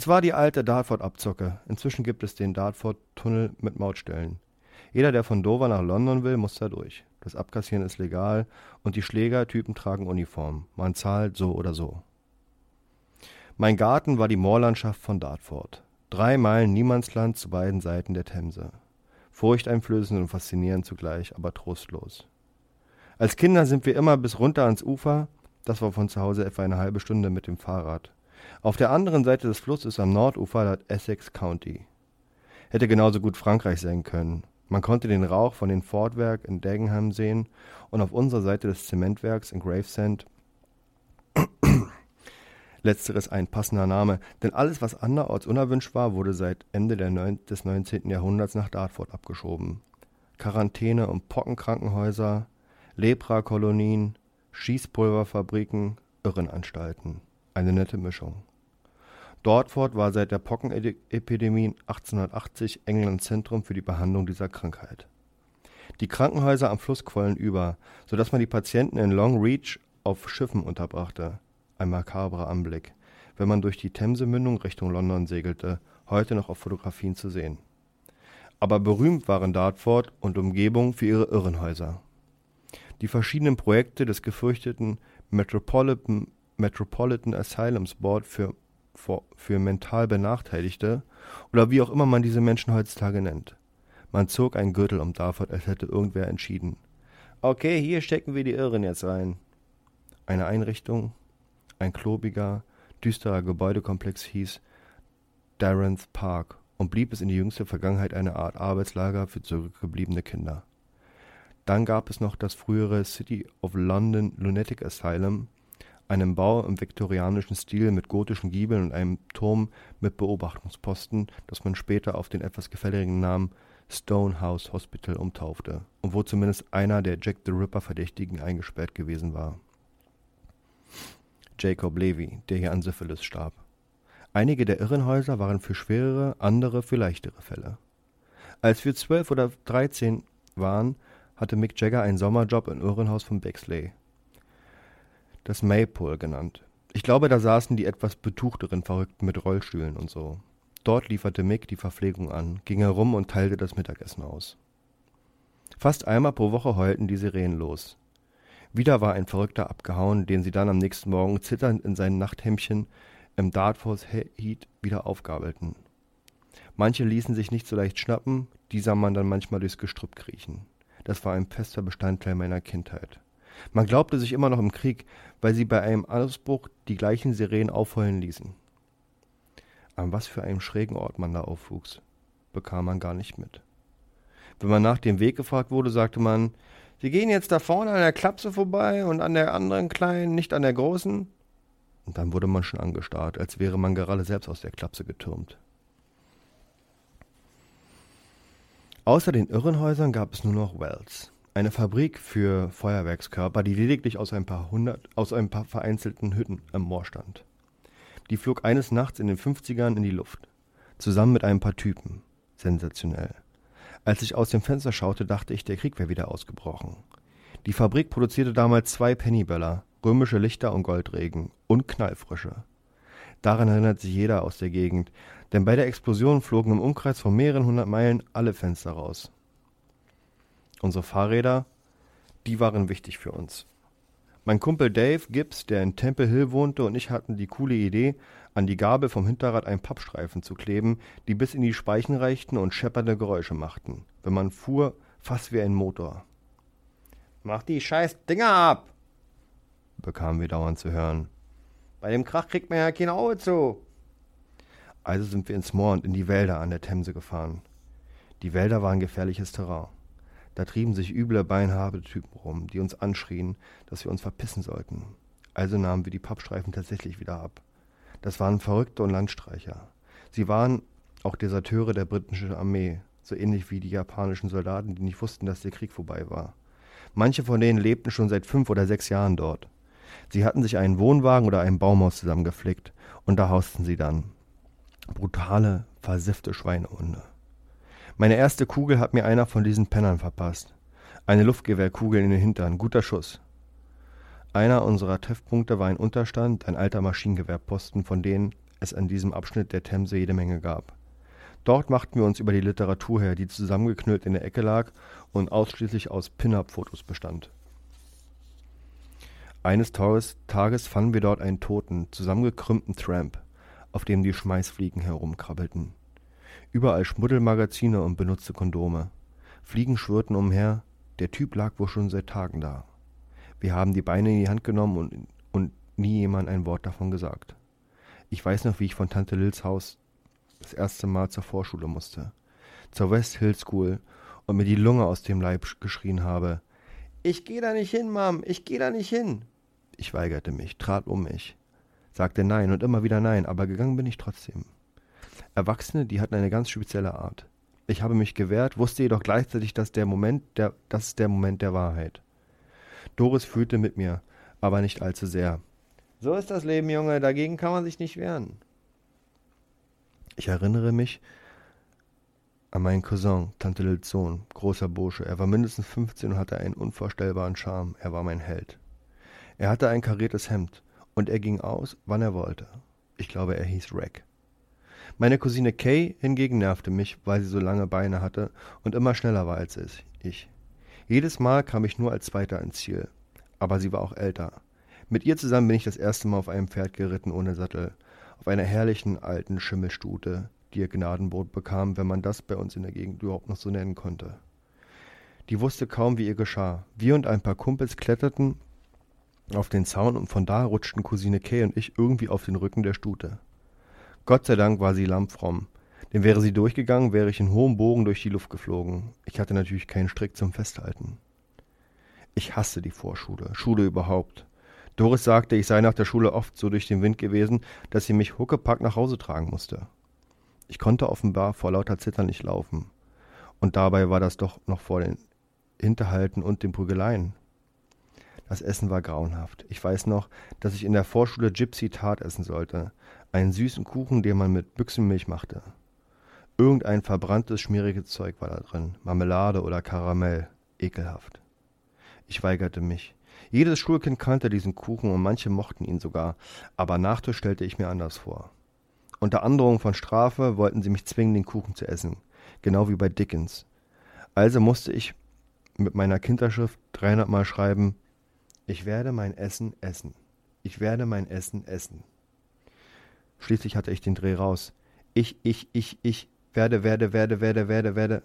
Es war die alte Dartford-Abzocke. Inzwischen gibt es den Dartford-Tunnel mit Mautstellen. Jeder, der von Dover nach London will, muss da durch. Das Abkassieren ist legal und die Schlägertypen tragen Uniform. Man zahlt so oder so. Mein Garten war die Moorlandschaft von Dartford. Drei Meilen Niemandsland zu beiden Seiten der Themse. Furchteinflößend und faszinierend zugleich, aber trostlos. Als Kinder sind wir immer bis runter ans Ufer, das war von zu Hause etwa eine halbe Stunde mit dem Fahrrad. Auf der anderen Seite des Flusses am Nordufer lag Essex County. Hätte genauso gut Frankreich sein können. Man konnte den Rauch von den Fordwerk in Dagenham sehen und auf unserer Seite des Zementwerks in Gravesend Letzteres ein passender Name, denn alles, was anderorts unerwünscht war, wurde seit Ende des 19. Jahrhunderts nach Dartford abgeschoben. Quarantäne- und Pockenkrankenhäuser, Leprakolonien, Schießpulverfabriken, Irrenanstalten. Eine nette Mischung. Dortford war seit der Pockenepidemie 1880 Englands Zentrum für die Behandlung dieser Krankheit. Die Krankenhäuser am Fluss quollen über, so dass man die Patienten in Long Reach auf Schiffen unterbrachte. Ein makabrer Anblick, wenn man durch die Themsemündung Richtung London segelte, heute noch auf Fotografien zu sehen. Aber berühmt waren Dartford und Umgebung für ihre Irrenhäuser. Die verschiedenen Projekte des gefürchteten Metropolitan, Metropolitan Asylums Board für, für, mental Benachteiligte oder wie auch immer man diese Menschen heutzutage nennt. Man zog einen Gürtel um Dartford, als hätte irgendwer entschieden. Okay, hier stecken wir die Irren jetzt rein. Eine Einrichtung, ein klobiger, düsterer Gebäudekomplex hieß Darren's Park und blieb es in die jüngste Vergangenheit eine Art Arbeitslager für zurückgebliebene Kinder. Dann gab es noch das frühere City of London Lunatic Asylum, einen Bau im viktorianischen Stil mit gotischen Giebeln und einem Turm mit Beobachtungsposten, das man später auf den etwas gefälligen Namen Stonehouse Hospital umtaufte und wo zumindest einer der Jack the Ripper Verdächtigen eingesperrt gewesen war. Jacob Levy, der hier an Syphilis starb. Einige der Irrenhäuser waren für schwerere, andere für leichtere Fälle. Als wir zwölf oder dreizehn waren, hatte Mick Jagger einen Sommerjob im Irrenhaus von Bexley. Das Maypole genannt. Ich glaube, da saßen die etwas betuchteren Verrückten mit Rollstühlen und so. Dort lieferte Mick die Verpflegung an, ging herum und teilte das Mittagessen aus. Fast einmal pro Woche heulten die Sirenen los. Wieder war ein Verrückter abgehauen, den sie dann am nächsten Morgen zitternd in seinem Nachthemdchen im Dartforce Heat wieder aufgabelten. Manche ließen sich nicht so leicht schnappen, die sah man dann manchmal durchs Gestrüpp kriechen. Das war ein fester Bestandteil meiner Kindheit. Man glaubte sich immer noch im Krieg, weil sie bei einem Ausbruch die gleichen Sirenen aufheulen ließen. An was für einem schrägen Ort man da aufwuchs, bekam man gar nicht mit. Wenn man nach dem Weg gefragt wurde, sagte man, Sie gehen jetzt da vorne an der Klapse vorbei und an der anderen kleinen, nicht an der großen. Und dann wurde man schon angestarrt, als wäre man gerade selbst aus der Klapse getürmt. Außer den Irrenhäusern gab es nur noch Wells, eine Fabrik für Feuerwerkskörper, die lediglich aus ein paar hundert, aus ein paar vereinzelten Hütten am Moor stand. Die flog eines Nachts in den 50ern in die Luft, zusammen mit ein paar Typen. Sensationell. Als ich aus dem Fenster schaute, dachte ich, der Krieg wäre wieder ausgebrochen. Die Fabrik produzierte damals zwei Pennyböller, römische Lichter und Goldregen und Knallfrische. Daran erinnert sich jeder aus der Gegend, denn bei der Explosion flogen im Umkreis von mehreren hundert Meilen alle Fenster raus. Unsere Fahrräder, die waren wichtig für uns. Mein Kumpel Dave Gibbs, der in Temple Hill wohnte, und ich hatten die coole Idee, an die Gabel vom Hinterrad einen Pappstreifen zu kleben, die bis in die Speichen reichten und scheppernde Geräusche machten. Wenn man fuhr, fast wie ein Motor. Mach die scheiß Dinger ab! bekamen wir dauernd zu hören. Bei dem Krach kriegt man ja kein Auge zu. Also sind wir ins Moor und in die Wälder an der Themse gefahren. Die Wälder waren gefährliches Terrain. Da trieben sich üble, beinharte Typen rum, die uns anschrien, dass wir uns verpissen sollten. Also nahmen wir die Pappstreifen tatsächlich wieder ab. Das waren Verrückte und Landstreicher. Sie waren auch Deserteure der britischen Armee, so ähnlich wie die japanischen Soldaten, die nicht wussten, dass der Krieg vorbei war. Manche von denen lebten schon seit fünf oder sechs Jahren dort. Sie hatten sich einen Wohnwagen oder ein Baumhaus zusammengeflickt und da hausten sie dann. Brutale, versiffte Schweinehunde. Meine erste Kugel hat mir einer von diesen Pennern verpasst. Eine Luftgewehrkugel in den Hintern, guter Schuss. Einer unserer Treffpunkte war ein Unterstand, ein alter Maschinengewehrposten von den es an diesem Abschnitt der Themse jede Menge gab. Dort machten wir uns über die Literatur her, die zusammengeknüllt in der Ecke lag und ausschließlich aus Pin-Up-Fotos bestand. Eines Tages fanden wir dort einen toten, zusammengekrümmten Tramp, auf dem die Schmeißfliegen herumkrabbelten. Überall Schmuddelmagazine und benutzte Kondome. Fliegen schwirrten umher, der Typ lag wohl schon seit Tagen da. Wir haben die Beine in die Hand genommen und, und nie jemand ein Wort davon gesagt. Ich weiß noch, wie ich von Tante Lils Haus das erste Mal zur Vorschule musste. Zur West Hill School und mir die Lunge aus dem Leib geschrien habe. Ich geh da nicht hin, Mom, ich geh da nicht hin. Ich weigerte mich, trat um mich, sagte nein und immer wieder nein, aber gegangen bin ich trotzdem. Erwachsene, die hatten eine ganz spezielle Art. Ich habe mich gewehrt, wusste jedoch gleichzeitig, dass der Moment der, das ist der Moment der Wahrheit. Doris fühlte mit mir, aber nicht allzu sehr. So ist das Leben, Junge, dagegen kann man sich nicht wehren. Ich erinnere mich an meinen Cousin, Tante Lils Sohn, großer Bursche. Er war mindestens 15 und hatte einen unvorstellbaren Charme. Er war mein Held. Er hatte ein kariertes Hemd und er ging aus, wann er wollte. Ich glaube, er hieß Rack. Meine Cousine Kay hingegen nervte mich, weil sie so lange Beine hatte und immer schneller war als ich. Jedes Mal kam ich nur als Zweiter ins Ziel. Aber sie war auch älter. Mit ihr zusammen bin ich das erste Mal auf einem Pferd geritten ohne Sattel auf einer herrlichen alten Schimmelstute, die ihr Gnadenbrot bekam, wenn man das bei uns in der Gegend überhaupt noch so nennen konnte. Die wusste kaum, wie ihr geschah. Wir und ein paar Kumpels kletterten auf den Zaun und von da rutschten Cousine Kay und ich irgendwie auf den Rücken der Stute. Gott sei Dank war sie lammfromm, denn wäre sie durchgegangen, wäre ich in hohem Bogen durch die Luft geflogen. Ich hatte natürlich keinen Strick zum Festhalten. Ich hasse die Vorschule, Schule überhaupt. Doris sagte, ich sei nach der Schule oft so durch den Wind gewesen, dass sie mich huckepack nach Hause tragen musste. Ich konnte offenbar vor lauter Zittern nicht laufen. Und dabei war das doch noch vor den Hinterhalten und den Prügeleien. Das Essen war grauenhaft. Ich weiß noch, dass ich in der Vorschule Gypsy Tart essen sollte. Einen süßen Kuchen, den man mit Büchsenmilch machte. Irgendein verbranntes, schmieriges Zeug war da drin. Marmelade oder Karamell. Ekelhaft. Ich weigerte mich. Jedes Schulkind kannte diesen Kuchen und manche mochten ihn sogar, aber Nachtisch stellte ich mir anders vor. Unter Androhung von Strafe wollten sie mich zwingen, den Kuchen zu essen, genau wie bei Dickens. Also musste ich mit meiner Kinderschrift 300 Mal schreiben, ich werde mein Essen essen. Ich werde mein Essen essen. Schließlich hatte ich den Dreh raus. Ich, ich, ich, ich werde, werde, werde, werde, werde, werde.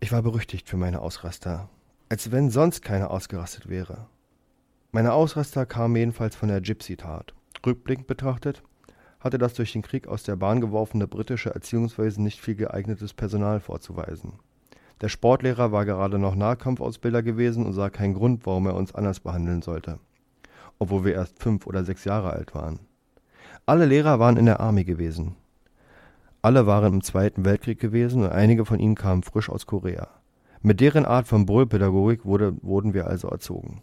Ich war berüchtigt für meine Ausraster als wenn sonst keiner ausgerastet wäre. Meine Ausraster kamen jedenfalls von der Gypsy-Tat. Rückblickend betrachtet hatte das durch den Krieg aus der Bahn geworfene britische Erziehungswesen nicht viel geeignetes Personal vorzuweisen. Der Sportlehrer war gerade noch Nahkampfausbilder gewesen und sah keinen Grund, warum er uns anders behandeln sollte, obwohl wir erst fünf oder sechs Jahre alt waren. Alle Lehrer waren in der Army gewesen. Alle waren im Zweiten Weltkrieg gewesen und einige von ihnen kamen frisch aus Korea. Mit deren Art von Brüllpädagogik wurde, wurden wir also erzogen.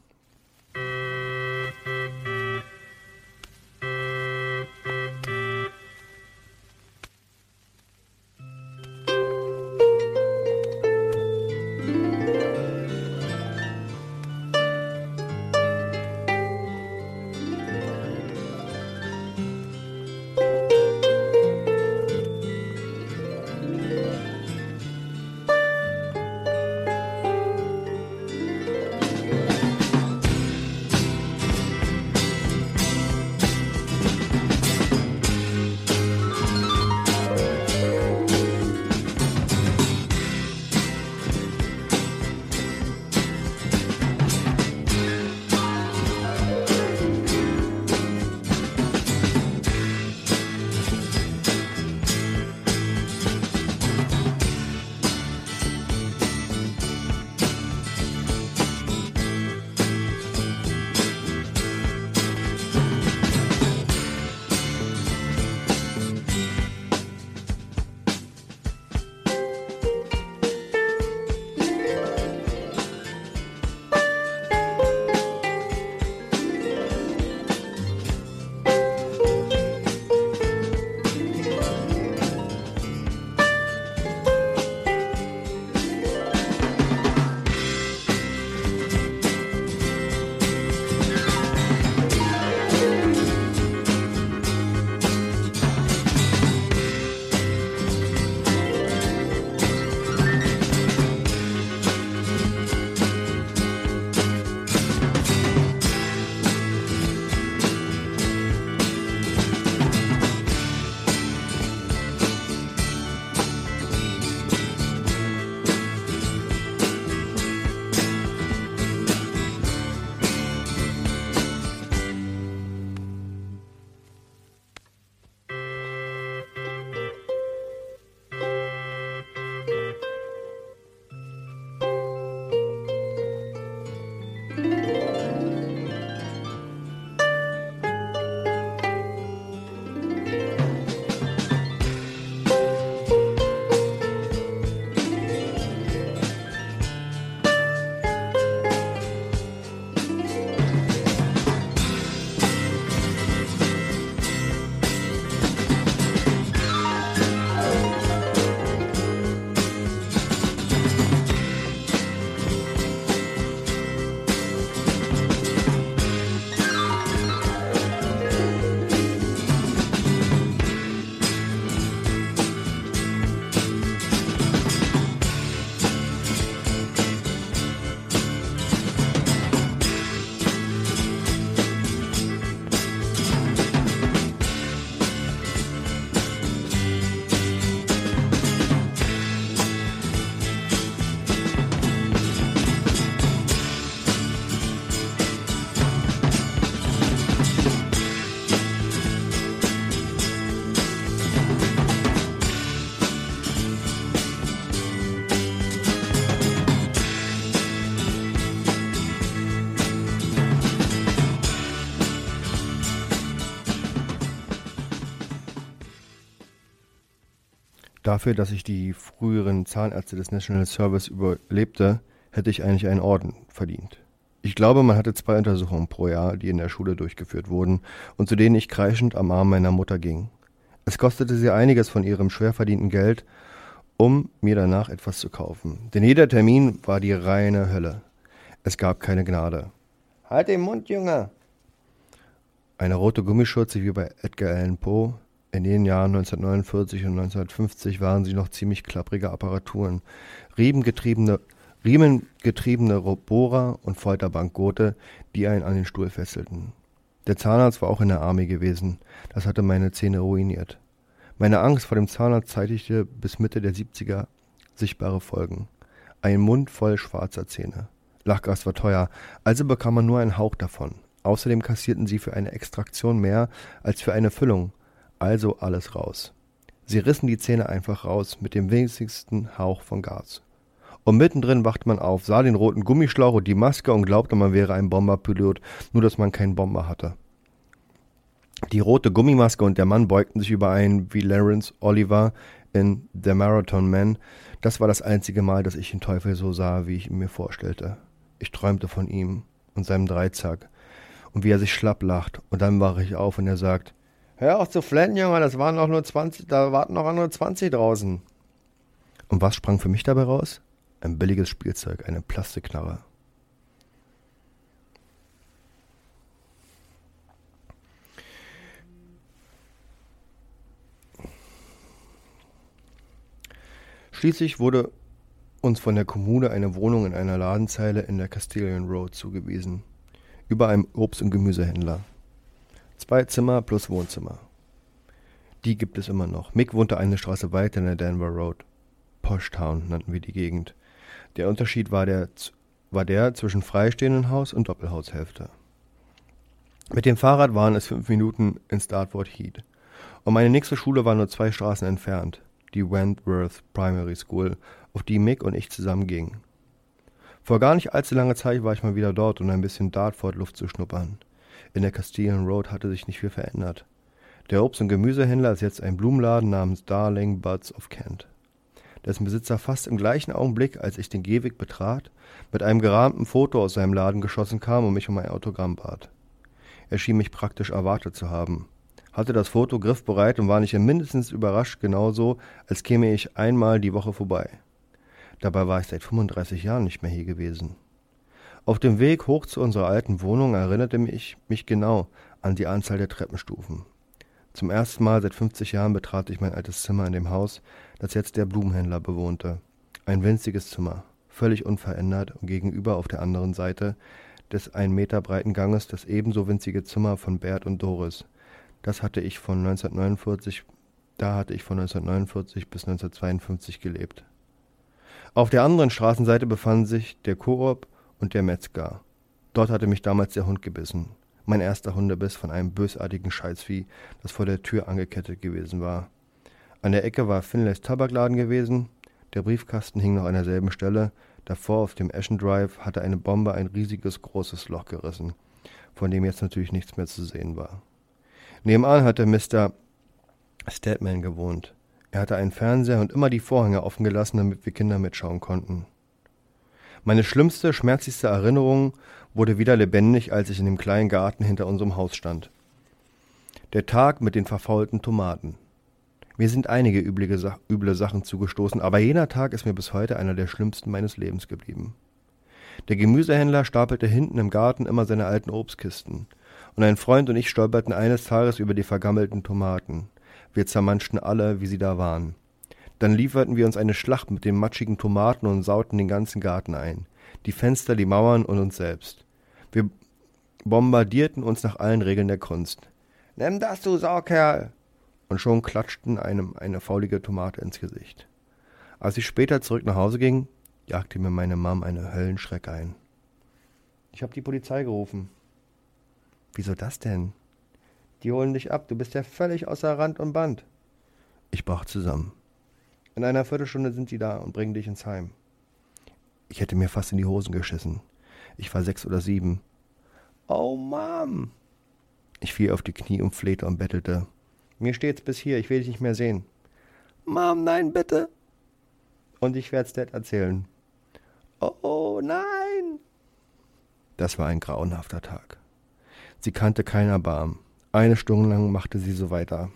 Dafür, dass ich die früheren Zahnärzte des National Service überlebte, hätte ich eigentlich einen Orden verdient. Ich glaube, man hatte zwei Untersuchungen pro Jahr, die in der Schule durchgeführt wurden und zu denen ich kreischend am Arm meiner Mutter ging. Es kostete sie einiges von ihrem schwer verdienten Geld, um mir danach etwas zu kaufen. Denn jeder Termin war die reine Hölle. Es gab keine Gnade. Halt den Mund, Junge! Eine rote Gummischürze wie bei Edgar Allan Poe. In den Jahren 1949 und 1950 waren sie noch ziemlich klapprige Apparaturen. Riemengetriebene, riemengetriebene Bohrer und Folterbankgurte, die einen an den Stuhl fesselten. Der Zahnarzt war auch in der Armee gewesen. Das hatte meine Zähne ruiniert. Meine Angst vor dem Zahnarzt zeitigte bis Mitte der 70er sichtbare Folgen. Ein Mund voll schwarzer Zähne. Lachgas war teuer, also bekam man nur einen Hauch davon. Außerdem kassierten sie für eine Extraktion mehr als für eine Füllung, also alles raus. Sie rissen die Zähne einfach raus mit dem wenigsten Hauch von Gas. Und mittendrin wachte man auf, sah den roten Gummischlauch und die Maske und glaubte, man wäre ein Bomberpilot, nur dass man keinen Bomber hatte. Die rote Gummimaske und der Mann beugten sich überein wie Lawrence Oliver in The Marathon Man. Das war das einzige Mal, dass ich den Teufel so sah, wie ich ihn mir vorstellte. Ich träumte von ihm und seinem Dreizack und wie er sich schlapp lacht. Und dann wache ich auf und er sagt, Hör auf zu flennen, Junge, das waren noch nur 20, da warten noch andere 20 draußen. Und was sprang für mich dabei raus? Ein billiges Spielzeug, eine Plastikknarre. Schließlich wurde uns von der Kommune eine Wohnung in einer Ladenzeile in der Castilian Road zugewiesen über einem Obst- und Gemüsehändler. Zwei Zimmer plus Wohnzimmer. Die gibt es immer noch. Mick wohnte eine Straße weiter in der Denver Road. Poshtown nannten wir die Gegend. Der Unterschied war der, war der zwischen freistehenden Haus und Doppelhaushälfte. Mit dem Fahrrad waren es fünf Minuten in Startford Heat. Und meine nächste Schule war nur zwei Straßen entfernt, die Wentworth Primary School, auf die Mick und ich zusammen gingen. Vor gar nicht allzu langer Zeit war ich mal wieder dort, um ein bisschen Dartford-Luft zu schnuppern. In der Castilian Road hatte sich nicht viel verändert. Der Obst- und Gemüsehändler ist jetzt ein Blumenladen namens Darling Buds of Kent. Dessen Besitzer fast im gleichen Augenblick, als ich den Gehweg betrat, mit einem gerahmten Foto aus seinem Laden geschossen kam und mich um ein Autogramm bat. Er schien mich praktisch erwartet zu haben, hatte das Foto griffbereit und war nicht mindestens überrascht, genauso, als käme ich einmal die Woche vorbei. Dabei war ich seit 35 Jahren nicht mehr hier gewesen. Auf dem Weg hoch zu unserer alten Wohnung erinnerte mich, mich genau an die Anzahl der Treppenstufen. Zum ersten Mal seit 50 Jahren betrat ich mein altes Zimmer in dem Haus, das jetzt der Blumenhändler bewohnte. Ein winziges Zimmer, völlig unverändert und gegenüber auf der anderen Seite des ein Meter breiten Ganges das ebenso winzige Zimmer von Bert und Doris. Das hatte ich von 1949, da hatte ich von 1949 bis 1952 gelebt. Auf der anderen Straßenseite befanden sich der Koop und der Metzger. Dort hatte mich damals der Hund gebissen. Mein erster Hundebiss von einem bösartigen Scheißvieh, das vor der Tür angekettet gewesen war. An der Ecke war Finlays Tabakladen gewesen. Der Briefkasten hing noch an derselben Stelle. Davor auf dem Ashen Drive hatte eine Bombe ein riesiges großes Loch gerissen, von dem jetzt natürlich nichts mehr zu sehen war. Nebenan hatte Mr. Statman gewohnt. Er hatte einen Fernseher und immer die Vorhänge offen gelassen, damit wir Kinder mitschauen konnten. Meine schlimmste, schmerzlichste Erinnerung wurde wieder lebendig, als ich in dem kleinen Garten hinter unserem Haus stand. Der Tag mit den verfaulten Tomaten. Mir sind einige üble, üble Sachen zugestoßen, aber jener Tag ist mir bis heute einer der schlimmsten meines Lebens geblieben. Der Gemüsehändler stapelte hinten im Garten immer seine alten Obstkisten, und ein Freund und ich stolperten eines Tages über die vergammelten Tomaten. Wir zermanschten alle, wie sie da waren. Dann lieferten wir uns eine Schlacht mit den matschigen Tomaten und sauten den ganzen Garten ein. Die Fenster, die Mauern und uns selbst. Wir bombardierten uns nach allen Regeln der Kunst. Nimm das, du Saukerl! Und schon klatschten einem eine faulige Tomate ins Gesicht. Als ich später zurück nach Hause ging, jagte mir meine Mom eine Höllenschreck ein. Ich habe die Polizei gerufen. Wieso das denn? Die holen dich ab, du bist ja völlig außer Rand und Band. Ich brach zusammen. In einer Viertelstunde sind die da und bringen dich ins Heim. Ich hätte mir fast in die Hosen geschissen. Ich war sechs oder sieben. Oh, Mom! Ich fiel auf die Knie und flehte und bettelte. Mir steht's bis hier, ich will dich nicht mehr sehen. Mom, nein, bitte. Und ich werde es Dad erzählen. Oh, nein. Das war ein grauenhafter Tag. Sie kannte kein Erbarmen. Eine Stunde lang machte sie so weiter,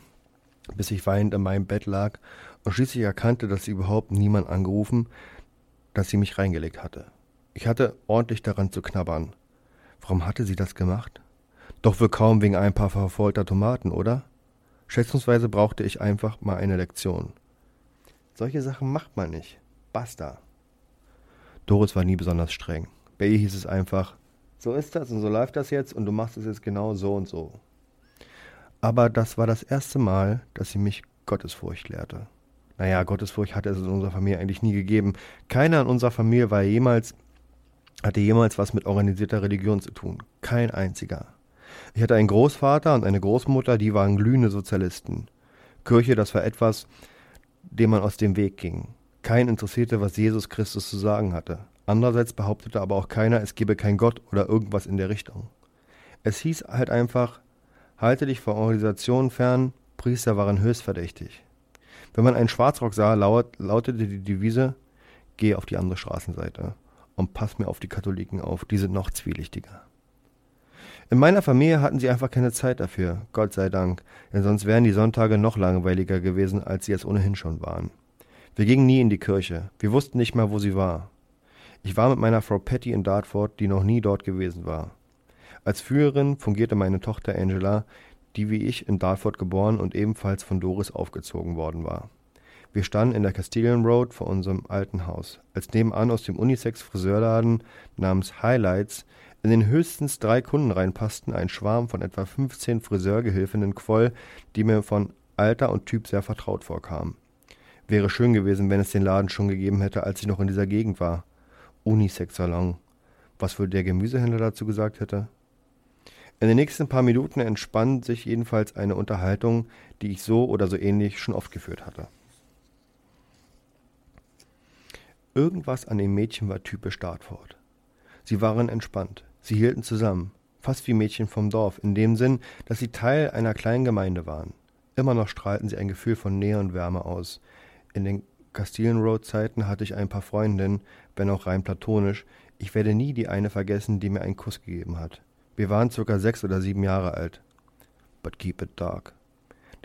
bis ich weinend in meinem Bett lag und schließlich erkannte, dass sie überhaupt niemand angerufen, dass sie mich reingelegt hatte. Ich hatte ordentlich daran zu knabbern. Warum hatte sie das gemacht? Doch wohl kaum wegen ein paar verfolgter Tomaten, oder? Schätzungsweise brauchte ich einfach mal eine Lektion. Solche Sachen macht man nicht. Basta. Doris war nie besonders streng. Bei ihr hieß es einfach, so ist das und so läuft das jetzt und du machst es jetzt genau so und so. Aber das war das erste Mal, dass sie mich Gottesfurcht lehrte. Naja, Gottesfurcht hatte es in unserer Familie eigentlich nie gegeben. Keiner in unserer Familie war jemals, hatte jemals was mit organisierter Religion zu tun. Kein einziger. Ich hatte einen Großvater und eine Großmutter, die waren glühende Sozialisten. Kirche, das war etwas, dem man aus dem Weg ging. Kein interessierte, was Jesus Christus zu sagen hatte. Andererseits behauptete aber auch keiner, es gebe kein Gott oder irgendwas in der Richtung. Es hieß halt einfach, halte dich von Organisationen fern, Priester waren höchst verdächtig. Wenn man einen Schwarzrock sah, laut, lautete die Devise, geh auf die andere Straßenseite und pass mir auf die Katholiken auf, die sind noch zwielichtiger. In meiner Familie hatten sie einfach keine Zeit dafür, Gott sei Dank, denn sonst wären die Sonntage noch langweiliger gewesen, als sie es ohnehin schon waren. Wir gingen nie in die Kirche, wir wussten nicht mal, wo sie war. Ich war mit meiner Frau Patty in Dartford, die noch nie dort gewesen war. Als Führerin fungierte meine Tochter Angela, die wie ich in Dartford geboren und ebenfalls von Doris aufgezogen worden war. Wir standen in der Castilian Road vor unserem alten Haus, als nebenan aus dem Unisex-Friseurladen namens Highlights in den höchstens drei Kunden reinpassten ein Schwarm von etwa 15 Friseurgehilfinnen quoll, die mir von Alter und Typ sehr vertraut vorkamen. Wäre schön gewesen, wenn es den Laden schon gegeben hätte, als ich noch in dieser Gegend war. Unisex-Salon. Was wohl der Gemüsehändler dazu gesagt hätte? In den nächsten paar Minuten entspann sich jedenfalls eine Unterhaltung, die ich so oder so ähnlich schon oft geführt hatte. Irgendwas an dem Mädchen war typisch Dartford. Sie waren entspannt, sie hielten zusammen, fast wie Mädchen vom Dorf, in dem Sinn, dass sie Teil einer kleinen Gemeinde waren. Immer noch strahlten sie ein Gefühl von Nähe und Wärme aus. In den Castilian Road Zeiten hatte ich ein paar Freundinnen, wenn auch rein platonisch. Ich werde nie die eine vergessen, die mir einen Kuss gegeben hat. Wir waren circa sechs oder sieben Jahre alt. But keep it dark.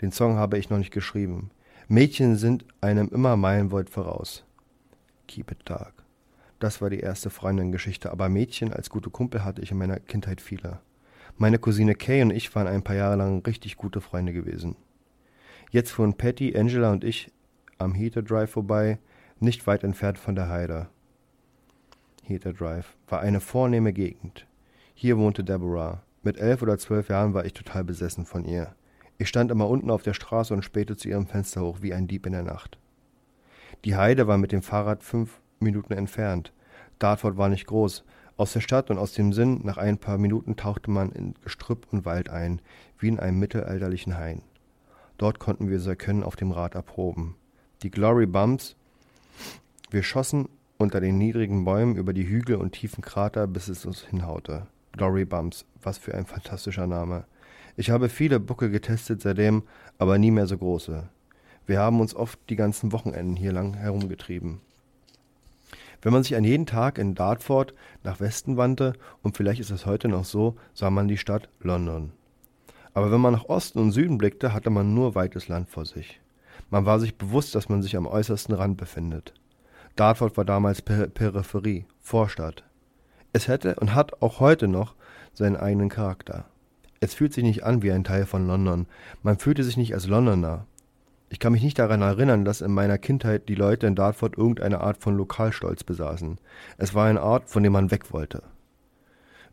Den Song habe ich noch nicht geschrieben. Mädchen sind einem immer meilenweit voraus. Keep it dark. Das war die erste Freundin-Geschichte, aber Mädchen als gute Kumpel hatte ich in meiner Kindheit viele. Meine Cousine Kay und ich waren ein paar Jahre lang richtig gute Freunde gewesen. Jetzt fuhren Patty, Angela und ich am Heater Drive vorbei, nicht weit entfernt von der Heide. Heater Drive war eine vornehme Gegend. Hier wohnte Deborah. Mit elf oder zwölf Jahren war ich total besessen von ihr. Ich stand immer unten auf der Straße und spähte zu ihrem Fenster hoch wie ein Dieb in der Nacht. Die Heide war mit dem Fahrrad fünf Minuten entfernt. Dartford war nicht groß. Aus der Stadt und aus dem Sinn, nach ein paar Minuten tauchte man in Gestrüpp und Wald ein, wie in einem mittelalterlichen Hain. Dort konnten wir unser Können auf dem Rad erproben. Die Glory Bumps. Wir schossen unter den niedrigen Bäumen über die Hügel und tiefen Krater, bis es uns hinhaute. Glory Bumps, was für ein fantastischer Name. Ich habe viele Bucke getestet seitdem, aber nie mehr so große. Wir haben uns oft die ganzen Wochenenden hier lang herumgetrieben. Wenn man sich an jeden Tag in Dartford nach Westen wandte, und vielleicht ist es heute noch so, sah man die Stadt London. Aber wenn man nach Osten und Süden blickte, hatte man nur weites Land vor sich. Man war sich bewusst, dass man sich am äußersten Rand befindet. Dartford war damals per Peripherie, Vorstadt. Es hätte und hat auch heute noch seinen eigenen Charakter. Es fühlt sich nicht an wie ein Teil von London. Man fühlte sich nicht als Londoner. Ich kann mich nicht daran erinnern, dass in meiner Kindheit die Leute in Dartford irgendeine Art von Lokalstolz besaßen. Es war ein Ort, von dem man weg wollte.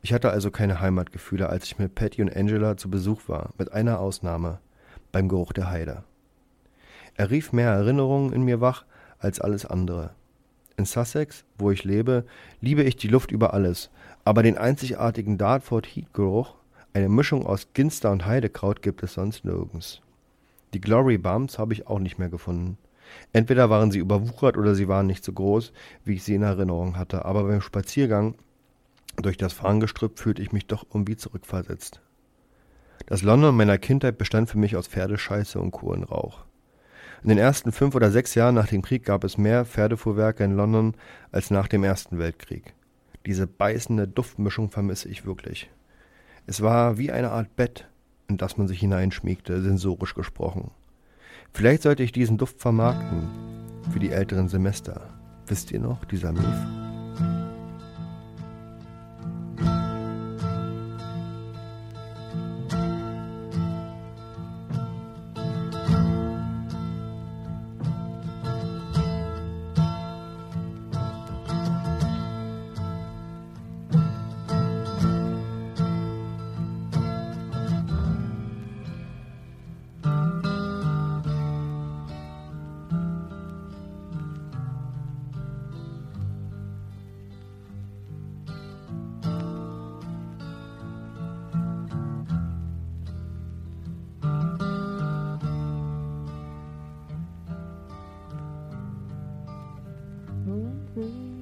Ich hatte also keine Heimatgefühle, als ich mit Patty und Angela zu Besuch war, mit einer Ausnahme, beim Geruch der Heide. Er rief mehr Erinnerungen in mir wach als alles andere. In Sussex, wo ich lebe, liebe ich die Luft über alles, aber den einzigartigen Dartford Heat Geruch, eine Mischung aus Ginster und Heidekraut, gibt es sonst nirgends. Die Glory Bumps habe ich auch nicht mehr gefunden. Entweder waren sie überwuchert oder sie waren nicht so groß, wie ich sie in Erinnerung hatte, aber beim Spaziergang durch das Farngestrüpp fühlte ich mich doch irgendwie zurückversetzt. Das London meiner Kindheit bestand für mich aus Pferdescheiße und Kohlenrauch. In den ersten fünf oder sechs Jahren nach dem Krieg gab es mehr Pferdefuhrwerke in London als nach dem Ersten Weltkrieg. Diese beißende Duftmischung vermisse ich wirklich. Es war wie eine Art Bett, in das man sich hineinschmiegte, sensorisch gesprochen. Vielleicht sollte ich diesen Duft vermarkten für die älteren Semester. Wisst ihr noch, dieser Mief? 嗯。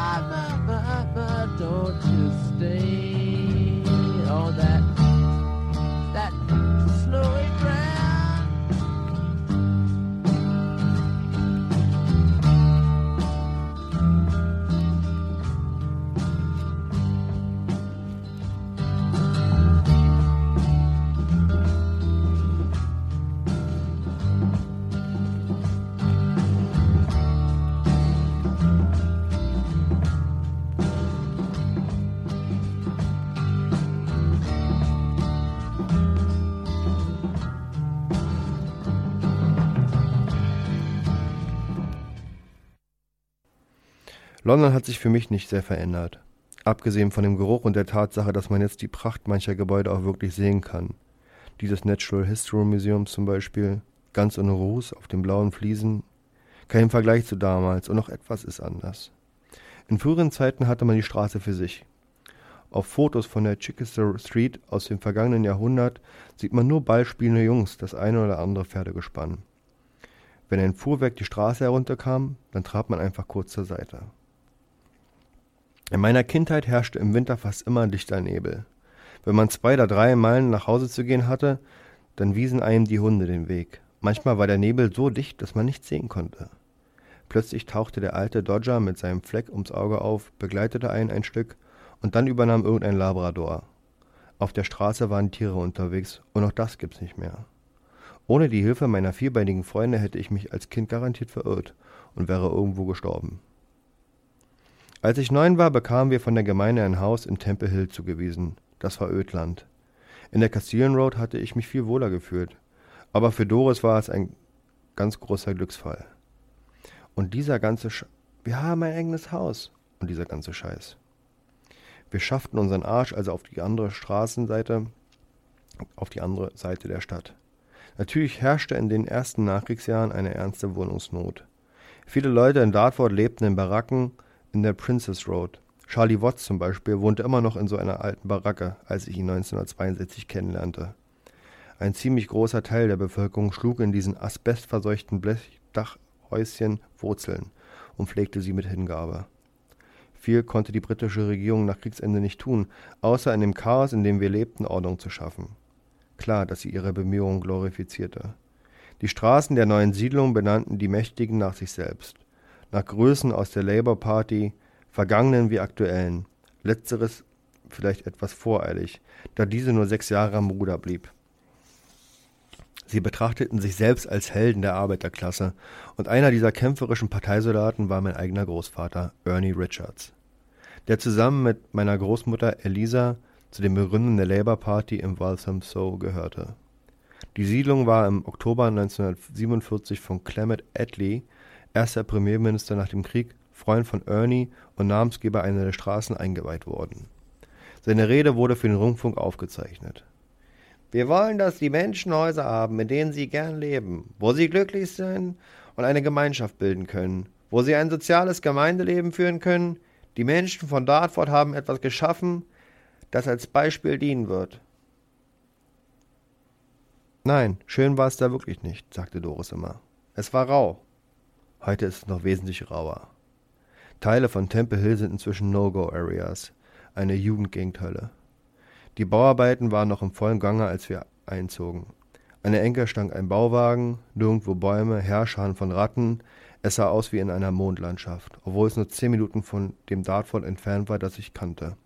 Bye. London hat sich für mich nicht sehr verändert. Abgesehen von dem Geruch und der Tatsache, dass man jetzt die Pracht mancher Gebäude auch wirklich sehen kann. Dieses Natural History Museum zum Beispiel, ganz ohne Ruß auf den blauen Fliesen. Kein Vergleich zu damals und noch etwas ist anders. In früheren Zeiten hatte man die Straße für sich. Auf Fotos von der Chichester Street aus dem vergangenen Jahrhundert sieht man nur ballspielende Jungs, das eine oder andere Pferdegespann. Wenn ein Fuhrwerk die Straße herunterkam, dann trat man einfach kurz zur Seite. In meiner Kindheit herrschte im Winter fast immer dichter Nebel. Wenn man zwei oder drei Meilen nach Hause zu gehen hatte, dann wiesen einem die Hunde den Weg. Manchmal war der Nebel so dicht, dass man nichts sehen konnte. Plötzlich tauchte der alte Dodger mit seinem Fleck ums Auge auf, begleitete einen ein Stück und dann übernahm irgendein Labrador. Auf der Straße waren Tiere unterwegs und auch das gibt's nicht mehr. Ohne die Hilfe meiner vierbeinigen Freunde hätte ich mich als Kind garantiert verirrt und wäre irgendwo gestorben. Als ich neun war, bekamen wir von der Gemeinde ein Haus in Temple Hill zugewiesen. Das war Ödland. In der Castilian Road hatte ich mich viel wohler gefühlt. Aber für Doris war es ein ganz großer Glücksfall. Und dieser ganze Sch Wir haben ein eigenes Haus. Und dieser ganze Scheiß. Wir schafften unseren Arsch also auf die andere Straßenseite, auf die andere Seite der Stadt. Natürlich herrschte in den ersten Nachkriegsjahren eine ernste Wohnungsnot. Viele Leute in Dartford lebten in Baracken in der Princess Road. Charlie Watts zum Beispiel wohnte immer noch in so einer alten Baracke, als ich ihn 1962 kennenlernte. Ein ziemlich großer Teil der Bevölkerung schlug in diesen asbestverseuchten Blechdachhäuschen Wurzeln und pflegte sie mit Hingabe. Viel konnte die britische Regierung nach Kriegsende nicht tun, außer in dem Chaos, in dem wir lebten, Ordnung zu schaffen. Klar, dass sie ihre Bemühungen glorifizierte. Die Straßen der neuen Siedlung benannten die Mächtigen nach sich selbst. Nach Größen aus der Labour Party, vergangenen wie aktuellen. Letzteres vielleicht etwas voreilig, da diese nur sechs Jahre am Ruder blieb. Sie betrachteten sich selbst als Helden der Arbeiterklasse, und einer dieser kämpferischen Parteisoldaten war mein eigener Großvater, Ernie Richards, der zusammen mit meiner Großmutter Elisa zu den Begründern der Labour Party im Walthamstow gehörte. Die Siedlung war im Oktober 1947 von Clement Attlee, erster Premierminister nach dem Krieg, Freund von Ernie und Namensgeber einer der Straßen, eingeweiht worden. Seine Rede wurde für den Rundfunk aufgezeichnet. Wir wollen, dass die Menschen Häuser haben, in denen sie gern leben, wo sie glücklich sind und eine Gemeinschaft bilden können, wo sie ein soziales Gemeindeleben führen können. Die Menschen von Dartford haben etwas geschaffen, das als Beispiel dienen wird. Nein, schön war es da wirklich nicht, sagte Doris immer. Es war rau. Heute ist es noch wesentlich rauer. Teile von Temple Hill sind inzwischen No-Go-Areas, eine Jugendgegend-Hölle. Die Bauarbeiten waren noch im vollen Gange, als wir einzogen. An der Ecke stank ein Bauwagen, nirgendwo Bäume, Herrscharen von Ratten. Es sah aus wie in einer Mondlandschaft. Obwohl es nur zehn Minuten von dem Dartford entfernt war, das ich kannte,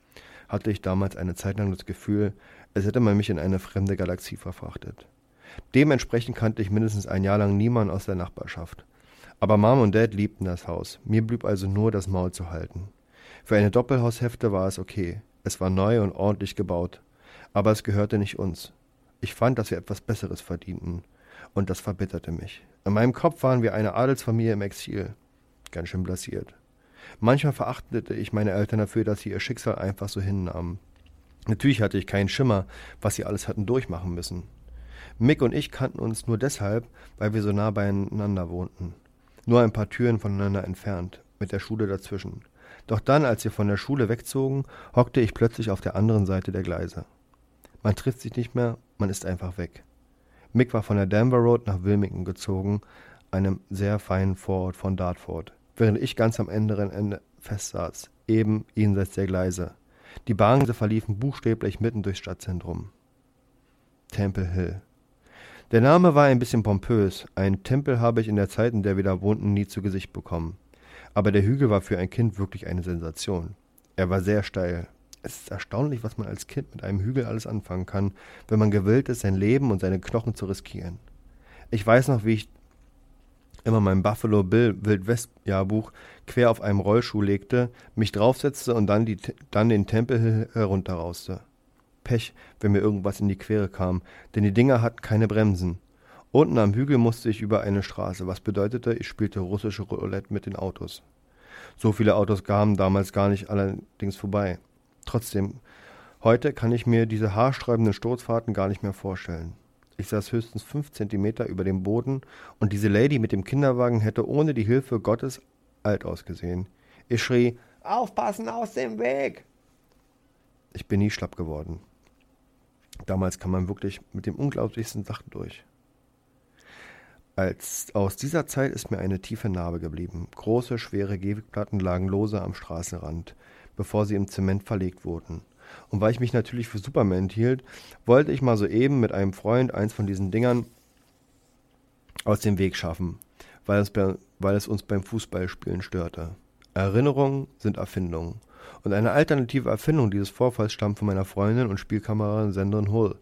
hatte ich damals eine Zeit lang das Gefühl, als hätte man mich in eine fremde Galaxie verfrachtet. Dementsprechend kannte ich mindestens ein Jahr lang niemanden aus der Nachbarschaft. Aber Mom und Dad liebten das Haus. Mir blieb also nur das Maul zu halten. Für eine Doppelhaushälfte war es okay. Es war neu und ordentlich gebaut. Aber es gehörte nicht uns. Ich fand, dass wir etwas Besseres verdienten. Und das verbitterte mich. In meinem Kopf waren wir eine Adelsfamilie im Exil. Ganz schön blasiert. Manchmal verachtete ich meine Eltern dafür, dass sie ihr Schicksal einfach so hinnahmen. Natürlich hatte ich keinen Schimmer, was sie alles hatten durchmachen müssen. Mick und ich kannten uns nur deshalb, weil wir so nah beieinander wohnten. Nur ein paar Türen voneinander entfernt, mit der Schule dazwischen. Doch dann, als wir von der Schule wegzogen, hockte ich plötzlich auf der anderen Seite der Gleise. Man trifft sich nicht mehr, man ist einfach weg. Mick war von der Denver Road nach Wilmington gezogen, einem sehr feinen Vorort von Dartford, während ich ganz am anderen Ende festsaß, eben jenseits der Gleise. Die Bahngleise verliefen buchstäblich mitten durchs Stadtzentrum. Temple Hill. Der Name war ein bisschen pompös. Einen Tempel habe ich in der Zeit, in der wir da wohnten, nie zu Gesicht bekommen. Aber der Hügel war für ein Kind wirklich eine Sensation. Er war sehr steil. Es ist erstaunlich, was man als Kind mit einem Hügel alles anfangen kann, wenn man gewillt ist, sein Leben und seine Knochen zu riskieren. Ich weiß noch, wie ich immer mein Buffalo Bill Wildwest Jahrbuch quer auf einem Rollschuh legte, mich draufsetzte und dann, die, dann den Tempel herunterrauste. Pech, wenn mir irgendwas in die Quere kam, denn die Dinger hatten keine Bremsen. Unten am Hügel musste ich über eine Straße, was bedeutete, ich spielte russische Roulette mit den Autos. So viele Autos kamen damals gar nicht allerdings vorbei. Trotzdem, heute kann ich mir diese haarsträubenden Sturzfahrten gar nicht mehr vorstellen. Ich saß höchstens fünf Zentimeter über dem Boden und diese Lady mit dem Kinderwagen hätte ohne die Hilfe Gottes alt ausgesehen. Ich schrie, aufpassen aus dem Weg! Ich bin nie schlapp geworden. Damals kam man wirklich mit den unglaublichsten Sachen durch. Als, aus dieser Zeit ist mir eine tiefe Narbe geblieben. Große, schwere Gehwegplatten lagen lose am Straßenrand, bevor sie im Zement verlegt wurden. Und weil ich mich natürlich für Superman hielt, wollte ich mal soeben mit einem Freund eins von diesen Dingern aus dem Weg schaffen, weil es, weil es uns beim Fußballspielen störte. Erinnerungen sind Erfindungen. Und eine alternative Erfindung dieses Vorfalls stammt von meiner Freundin und Spielkameradin Sandra Hull.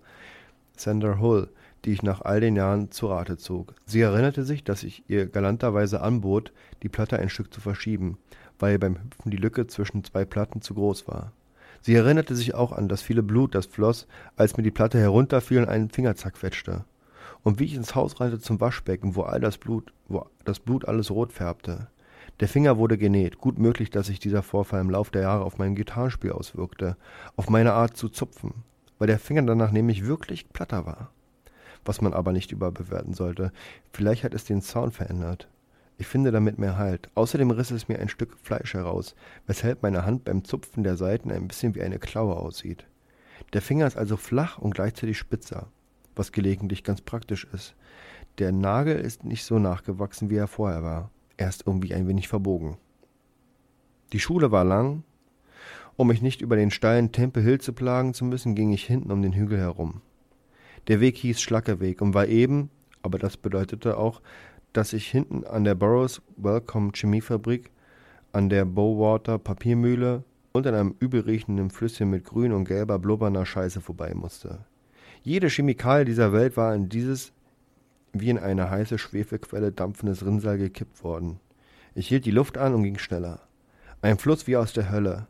Sandra Hull, die ich nach all den Jahren zu Rate zog. Sie erinnerte sich, dass ich ihr galanterweise anbot, die Platte ein Stück zu verschieben, weil beim Hüpfen die Lücke zwischen zwei Platten zu groß war. Sie erinnerte sich auch an das viele Blut, das floss, als mir die Platte herunterfiel und einen Finger zerquetschte. Und wie ich ins Haus rannte zum Waschbecken, wo all das Blut, wo das Blut alles rot färbte. Der Finger wurde genäht. Gut möglich, dass sich dieser Vorfall im Lauf der Jahre auf mein Gitarrenspiel auswirkte, auf meine Art zu zupfen, weil der Finger danach nämlich wirklich platter war was man aber nicht überbewerten sollte. Vielleicht hat es den Sound verändert. Ich finde damit mehr Halt. Außerdem riss es mir ein Stück Fleisch heraus, weshalb meine Hand beim Zupfen der Seiten ein bisschen wie eine Klaue aussieht. Der Finger ist also flach und gleichzeitig spitzer, was gelegentlich ganz praktisch ist. Der Nagel ist nicht so nachgewachsen, wie er vorher war. Er ist irgendwie ein wenig verbogen. Die Schule war lang. Um mich nicht über den steilen Temple Hill zu plagen zu müssen, ging ich hinten um den Hügel herum. Der Weg hieß Schlackerweg und war eben, aber das bedeutete auch, dass ich hinten an der Burroughs Welcome Chemiefabrik, an der Bowater Papiermühle und an einem übelriechenden Flüsschen mit grün und gelber blubbernder Scheiße vorbei musste. Jede Chemikalie dieser Welt war in dieses wie in eine heiße Schwefelquelle dampfendes Rinnsal gekippt worden. Ich hielt die Luft an und ging schneller. Ein Fluss wie aus der Hölle.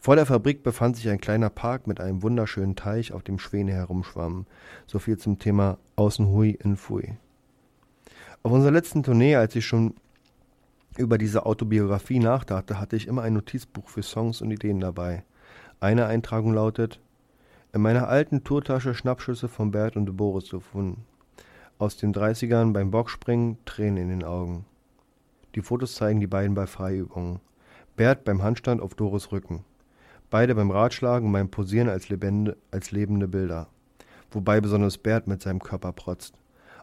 Vor der Fabrik befand sich ein kleiner Park mit einem wunderschönen Teich, auf dem Schwäne herumschwammen. So viel zum Thema Außen Hui in Fui. Auf unserer letzten Tournee, als ich schon über diese Autobiografie nachdachte, hatte ich immer ein Notizbuch für Songs und Ideen dabei. Eine Eintragung lautet: In meiner alten Tourtasche Schnappschüsse von Bert und Boris gefunden. Aus den 30ern beim Bockspringen, Tränen in den Augen. Die Fotos zeigen die beiden bei Freiübungen. Bert beim Handstand auf Doris Rücken. Beide beim Ratschlagen und beim Posieren als, lebende, als lebende Bilder. Wobei besonders Bert mit seinem Körper protzt.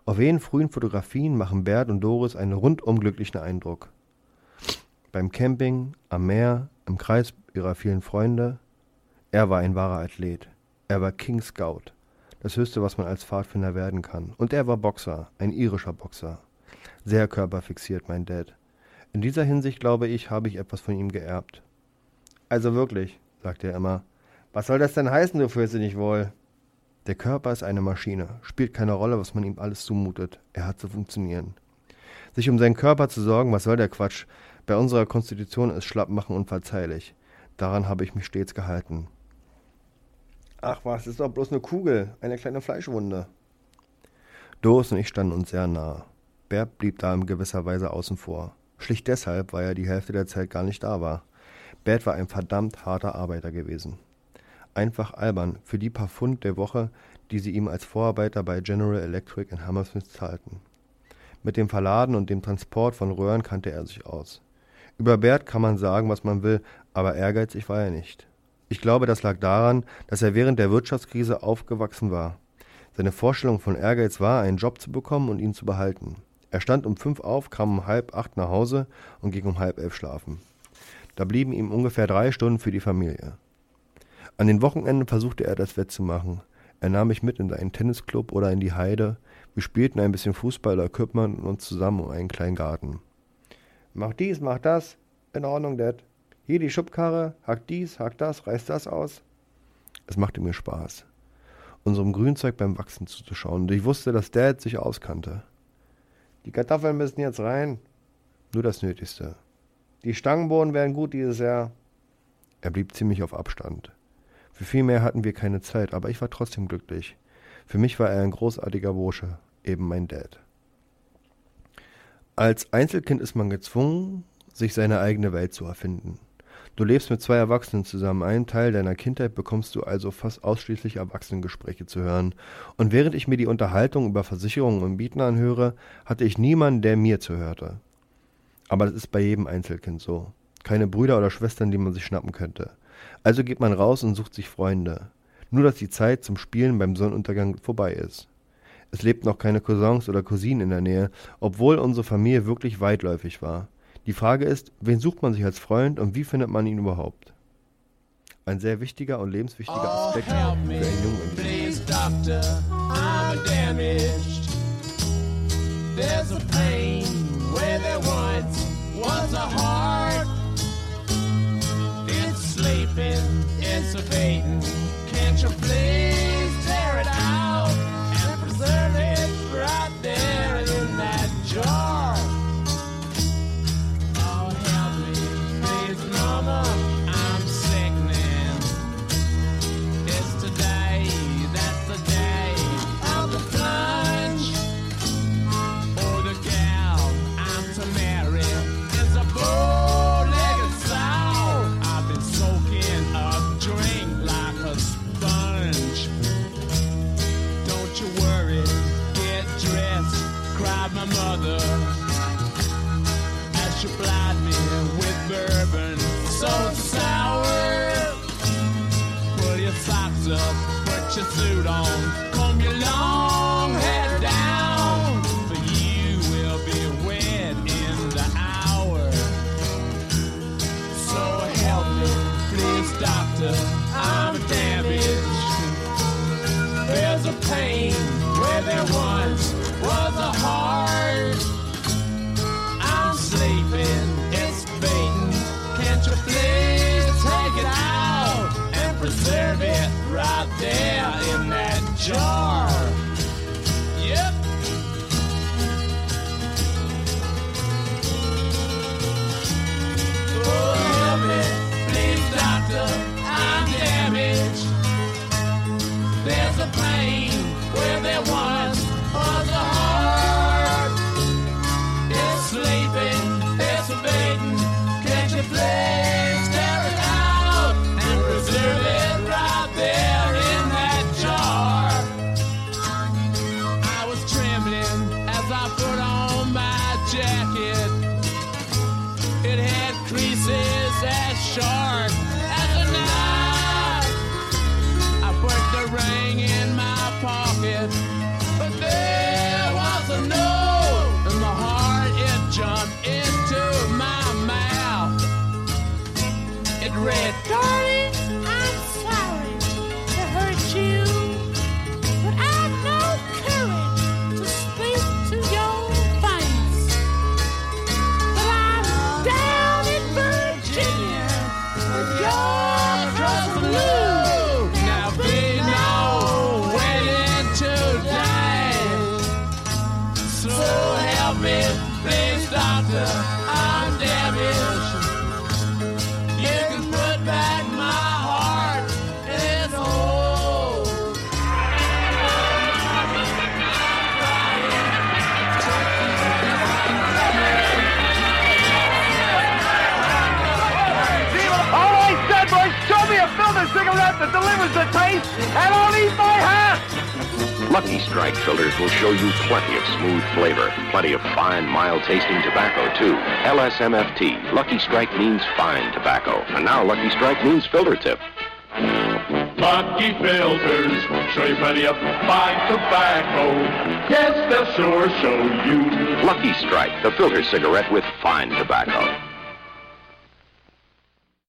Auf jenen frühen Fotografien machen Bert und Doris einen rundum glücklichen Eindruck. Beim Camping, am Meer, im Kreis ihrer vielen Freunde. Er war ein wahrer Athlet. Er war King Scout. Das höchste, was man als Pfadfinder werden kann. Und er war Boxer, ein irischer Boxer. Sehr körperfixiert, mein Dad. In dieser Hinsicht, glaube ich, habe ich etwas von ihm geerbt. Also wirklich, sagte er immer. Was soll das denn heißen, du fühlst dich nicht wohl? Der Körper ist eine Maschine, spielt keine Rolle, was man ihm alles zumutet. Er hat zu funktionieren. Sich um seinen Körper zu sorgen, was soll der Quatsch? Bei unserer Konstitution ist Schlappmachen unverzeihlich. Daran habe ich mich stets gehalten. Ach was, ist doch bloß eine Kugel, eine kleine Fleischwunde. Doris und ich standen uns sehr nah. Bert blieb da in gewisser Weise außen vor. Schlicht deshalb, weil er die Hälfte der Zeit gar nicht da war. Bert war ein verdammt harter Arbeiter gewesen. Einfach albern für die paar Pfund der Woche, die sie ihm als Vorarbeiter bei General Electric in Hammersmith zahlten. Mit dem Verladen und dem Transport von Röhren kannte er sich aus. Über Bert kann man sagen, was man will, aber ehrgeizig war er nicht. Ich glaube, das lag daran, dass er während der Wirtschaftskrise aufgewachsen war. Seine Vorstellung von Ehrgeiz war, einen Job zu bekommen und ihn zu behalten. Er stand um fünf auf, kam um halb acht nach Hause und ging um halb elf schlafen. Da blieben ihm ungefähr drei Stunden für die Familie. An den Wochenenden versuchte er das wettzumachen. Er nahm mich mit in einen Tennisclub oder in die Heide. Wir spielten ein bisschen Fußball oder kümmerten uns zusammen um einen kleinen Garten. Mach dies, mach das. In Ordnung, Dad. Hier die Schubkarre, hack dies, hack das, reiß das aus. Es machte mir Spaß, unserem Grünzeug beim Wachsen zuzuschauen, und ich wusste, dass Dad sich auskannte. Die Kartoffeln müssen jetzt rein. Nur das Nötigste. Die Stangenbohnen wären gut dieses Jahr. Er blieb ziemlich auf Abstand. Für viel mehr hatten wir keine Zeit, aber ich war trotzdem glücklich. Für mich war er ein großartiger Bursche, eben mein Dad. Als Einzelkind ist man gezwungen, sich seine eigene Welt zu erfinden. Du lebst mit zwei Erwachsenen zusammen. Einen Teil deiner Kindheit bekommst du also fast ausschließlich Erwachsenengespräche zu hören. Und während ich mir die Unterhaltung über Versicherungen und Mieten anhöre, hatte ich niemanden, der mir zuhörte. Aber das ist bei jedem Einzelkind so. Keine Brüder oder Schwestern, die man sich schnappen könnte. Also geht man raus und sucht sich Freunde. Nur dass die Zeit zum Spielen beim Sonnenuntergang vorbei ist. Es lebten noch keine Cousins oder Cousinen in der Nähe, obwohl unsere Familie wirklich weitläufig war. Die Frage ist, wen sucht man sich als Freund und wie findet man ihn überhaupt? Ein sehr wichtiger und lebenswichtiger Aspekt für einen Jungen. Please, doctor, I'm damaged. There's a pain where there once was a heart. It's sleeping, it's fading. Can't you please Lucky Strike filters will show you plenty of smooth flavor, plenty of fine, mild-tasting tobacco, too. LSMFT, Lucky Strike means fine tobacco. And now Lucky Strike means filter tip. Lucky filters show you plenty of fine tobacco. Yes, they'll sure show you. Lucky Strike, the filter cigarette with fine tobacco.